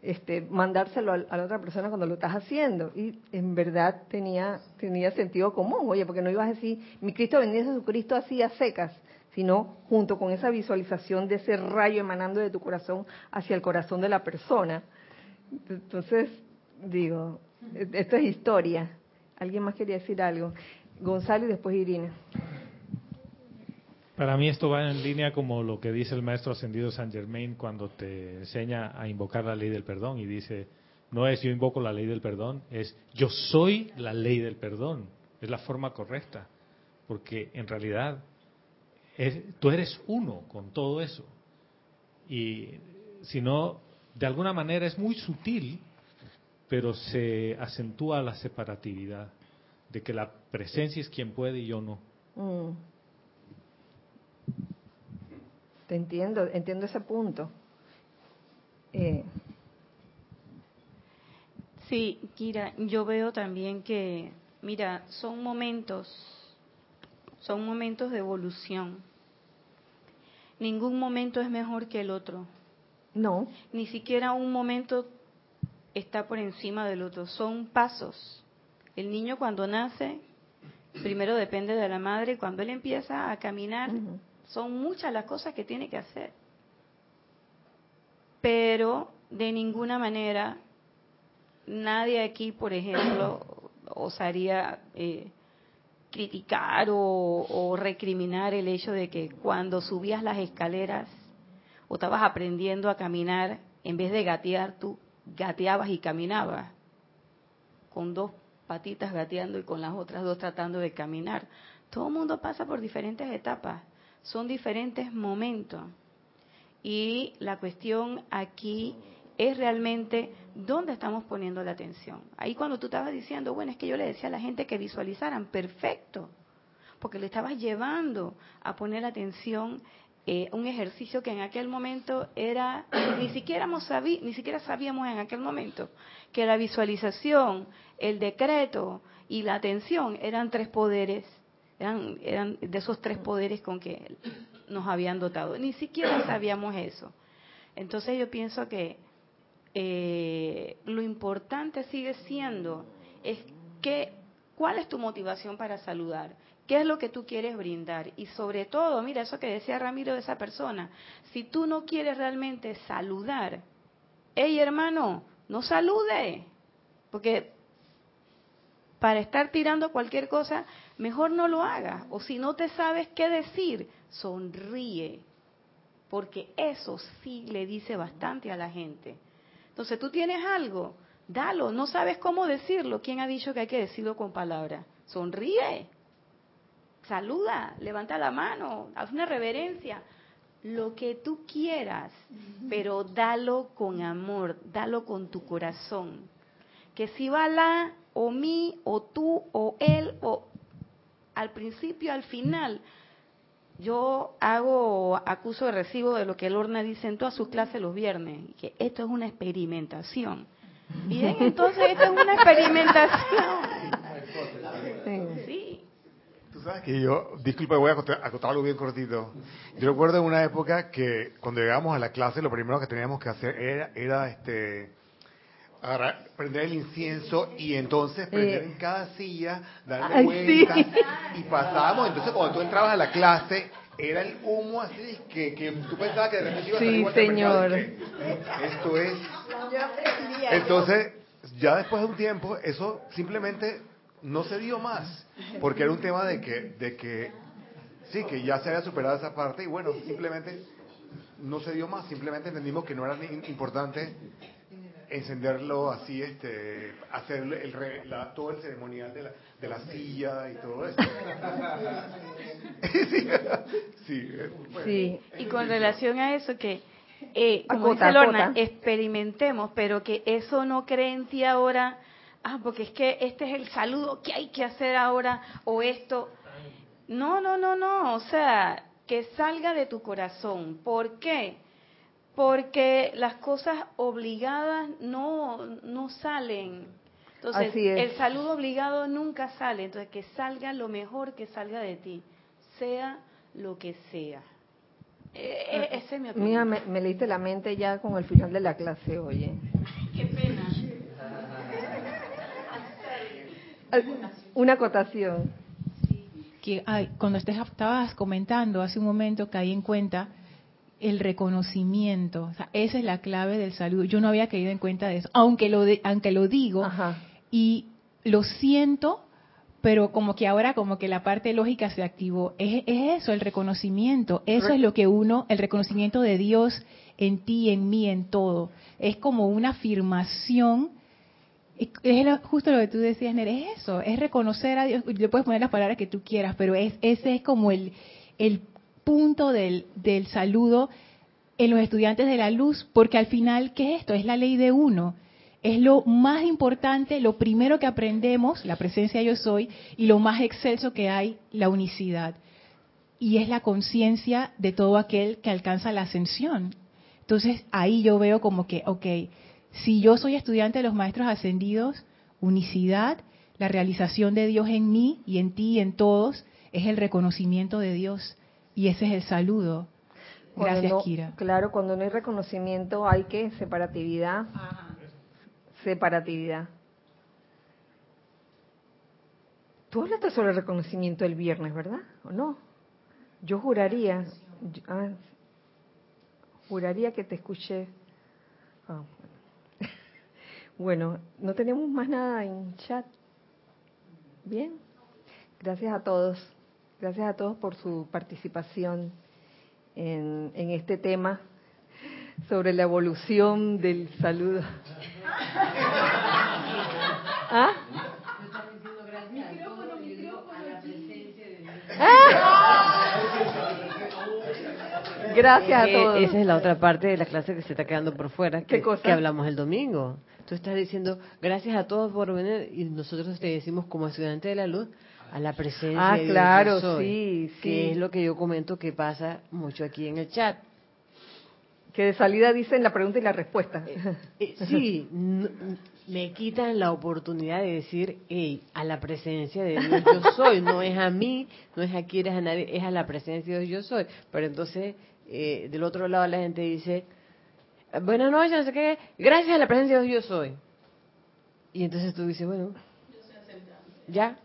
este, mandárselo a, la otra persona cuando lo estás haciendo. Y en verdad tenía, tenía sentido común, oye, porque no ibas a decir, mi Cristo bendice a su Cristo así a secas, sino junto con esa visualización de ese rayo emanando de tu corazón hacia el corazón de la persona. Entonces, digo, esto es historia. ¿Alguien más quería decir algo? Gonzalo y después Irina. Para mí esto va en línea como lo que dice el maestro ascendido San Germain cuando te enseña a invocar la ley del perdón y dice, no es yo invoco la ley del perdón, es yo soy la ley del perdón. Es la forma correcta, porque en realidad tú eres uno con todo eso. Y si no, de alguna manera es muy sutil, pero se acentúa la separatividad, de que la presencia es quien puede y yo no. Mm. Te entiendo, entiendo ese punto. Eh. Sí, Kira, yo veo también que, mira, son momentos, son momentos de evolución. Ningún momento es mejor que el otro. No. Ni siquiera un momento está por encima del otro. Son pasos. El niño cuando nace, primero depende de la madre. Cuando él empieza a caminar, son muchas las cosas que tiene que hacer. Pero de ninguna manera nadie aquí, por ejemplo, osaría eh, criticar o, recriminar el hecho de que cuando subías las escaleras o estabas aprendiendo a caminar, en vez de gatear, tú gateabas y caminabas con dos patitas gateando y con las otras dos tratando de caminar. Todo el mundo pasa por diferentes etapas son diferentes momentos. Y la cuestión aquí es realmente dónde estamos poniendo la atención. Ahí cuando tú estabas diciendo, bueno, es que yo le decía a la gente que visualizaran, perfecto, porque le estabas llevando a poner atención eh, un ejercicio que en aquel momento era, ni siquiera, sabí, ni siquiera sabíamos en aquel momento que la visualización, el decreto y la atención eran tres poderes, eran, eran de esos tres poderes con que nos habían dotado. Ni siquiera sabíamos eso. Entonces yo pienso que eh, lo importante sigue siendo es que cuál es tu motivación para saludar ¿Qué es lo que tú quieres brindar? Y sobre todo, mira eso que decía Ramiro de esa persona, si tú no quieres realmente saludar, hey hermano, no salude, porque para estar tirando cualquier cosa, mejor no lo hagas. O si no te sabes qué decir, sonríe, porque eso sí le dice bastante a la gente. Entonces tú tienes algo, dalo, no sabes cómo decirlo. ¿Quién ha dicho que hay que decirlo con palabras? Sonríe saluda, levanta la mano, haz una reverencia, lo que tú quieras, pero dalo con amor, dalo con tu corazón. Que si va la, o mí, o tú, o él, o al principio, al final, yo hago acuso de recibo de lo que Lorna dice en todas sus clases los viernes, que esto es una experimentación. Bien, entonces esto es una experimentación. Sí sabes que yo, disculpa, voy a acotar, algo bien cortito. Yo recuerdo en una época que cuando llegamos a la clase, lo primero que teníamos que hacer era, era este, prender el incienso y entonces prender en cada silla, darle vueltas y pasábamos. Entonces, cuando tú entrabas a la clase, era el humo así que, que tú pensabas que de repente iba a salir Sí, señor. esto es. Entonces, ya después de un tiempo, eso simplemente no se dio más, porque era un tema de que, de que sí, que ya se había superado esa parte y bueno, simplemente no se dio más, simplemente entendimos que no era importante encenderlo así, este, hacer el, todo el ceremonial de la, de la silla y todo eso. sí, sí, Y con relación a eso que, eh, como dice Lorna, experimentemos, pero que eso no cree en ti ahora ah, porque es que este es el saludo que hay que hacer ahora o esto. No, no, no, no, o sea, que salga de tu corazón. ¿Por qué? Porque las cosas obligadas no, no salen. Entonces, el saludo obligado nunca sale. Entonces, que salga lo mejor que salga de ti, sea lo que sea. E, e, ese es mi opinión. Mira, me, me leíste la mente ya con el final de la clase, oye. Qué pena. Una acotación. Que cuando estabas comentando hace un momento caí en cuenta el reconocimiento. esa es la clave del saludo. Yo no había caído en cuenta de eso, aunque lo, aunque lo digo y lo siento, pero como que ahora como que la parte lógica se activó. Es, eso, el reconocimiento. Eso es lo que uno, el reconocimiento de Dios en ti, en mí, en todo. Es como una afirmación es justo lo que tú decías, Nere, es eso, es reconocer a Dios, le puedes poner las palabras que tú quieras, pero es, ese es como el, el punto del, del saludo en los estudiantes de la luz, porque al final, ¿qué es esto? Es la ley de uno. Es lo más importante, lo primero que aprendemos, la presencia yo soy, y lo más excelso que hay, la unicidad. Y es la conciencia de todo aquel que alcanza la ascensión. Entonces ahí yo veo como que, ok, si yo soy estudiante de los maestros ascendidos, unicidad, la realización de Dios en mí y en ti y en todos, es el reconocimiento de Dios y ese es el saludo. Gracias, Kira. Claro, cuando no hay reconocimiento hay que separatividad. Separatividad. Tú hablaste sobre el reconocimiento el viernes, ¿verdad? ¿O no? Yo juraría, ah, juraría que te escuché. Ah, bueno, no tenemos más nada en chat. Bien, gracias a todos. Gracias a todos por su participación en, en este tema sobre la evolución del saludo. ¿Ah? Gracias a todos. Esa es la otra parte de la clase que se está quedando por fuera, que, que hablamos el domingo. Tú estás diciendo, gracias a todos por venir, y nosotros te decimos como estudiante de la luz, a la presencia ah, de Dios claro, soy, sí, sí. que es lo que yo comento que pasa mucho aquí en el chat. Que de salida dicen la pregunta y la respuesta. Eh, eh, sí, me quitan la oportunidad de decir, hey, a la presencia de Dios yo soy, no es a mí, no es a quieres a nadie, es a la presencia de Dios yo soy. Pero entonces, eh, del otro lado la gente dice, buenas noches, no sé qué, gracias a la presencia de Dios yo soy. Y entonces tú dices, bueno, ya.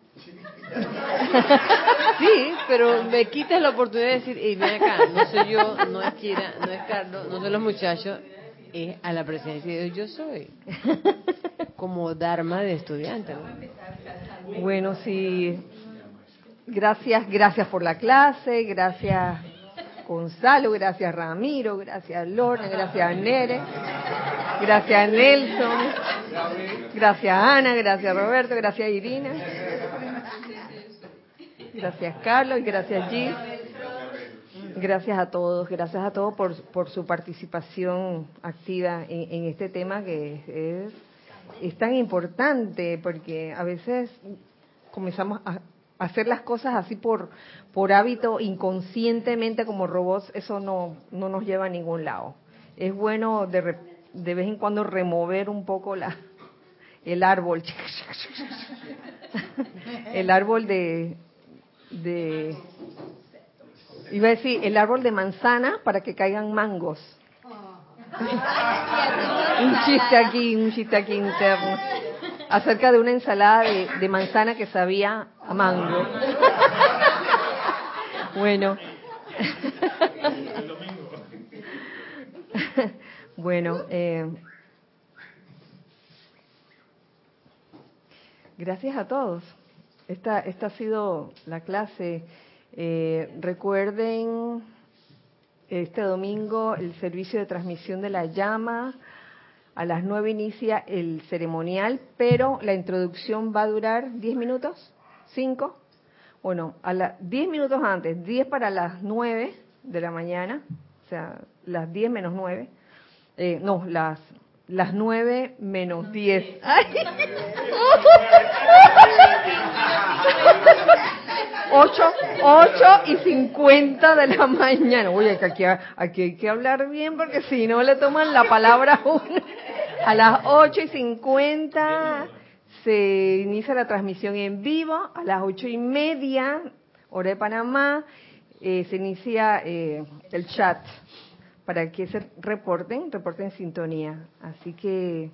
Sí, pero me quitas la oportunidad de decir, hey, ven acá, no soy yo, no es Kira, no es Carlos, no son los muchachos, es a la presencia de Dios yo soy. Como Dharma de estudiante. Bueno, sí. Gracias, gracias por la clase, gracias Gonzalo, gracias Ramiro, gracias Lorna, gracias Nere, gracias Nelson, gracias Ana, gracias Roberto, gracias Irina, gracias Carlos gracias Gis. Gracias a todos, gracias a todos por, por su participación activa en, en este tema que es, es, tan importante porque a veces comenzamos a hacer las cosas así por, por hábito inconscientemente como robots, eso no, no nos lleva a ningún lado. Es bueno de, de vez en cuando remover un poco la, el árbol, el árbol de, de Iba a decir el árbol de manzana para que caigan mangos. un chiste aquí, un chiste aquí interno. Acerca de una ensalada de, manzana que sabía a mango. bueno. bueno, eh, gracias a todos. Esta, esta ha sido la clase. Eh, recuerden este domingo el servicio de transmisión de la llama. A las nueve inicia el ceremonial, pero la introducción va a durar diez minutos, cinco. Bueno, a las diez minutos antes, diez para las nueve de la mañana, o sea, las diez menos nueve. Eh, no, las las nueve menos diez. Ocho, ocho y cincuenta de la mañana. Oye, aquí, aquí hay que hablar bien porque si no le toman la palabra a uno. A las ocho y cincuenta se inicia la transmisión en vivo. A las ocho y media, hora de Panamá, eh, se inicia eh, el chat para que se reporten, reporten sintonía. Así que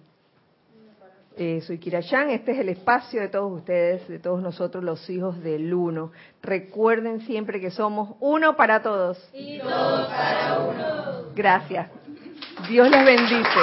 eh, soy Kira Chan, este es el espacio de todos ustedes, de todos nosotros los hijos del uno. Recuerden siempre que somos uno para todos. Y todos para uno. Gracias. Dios les bendice.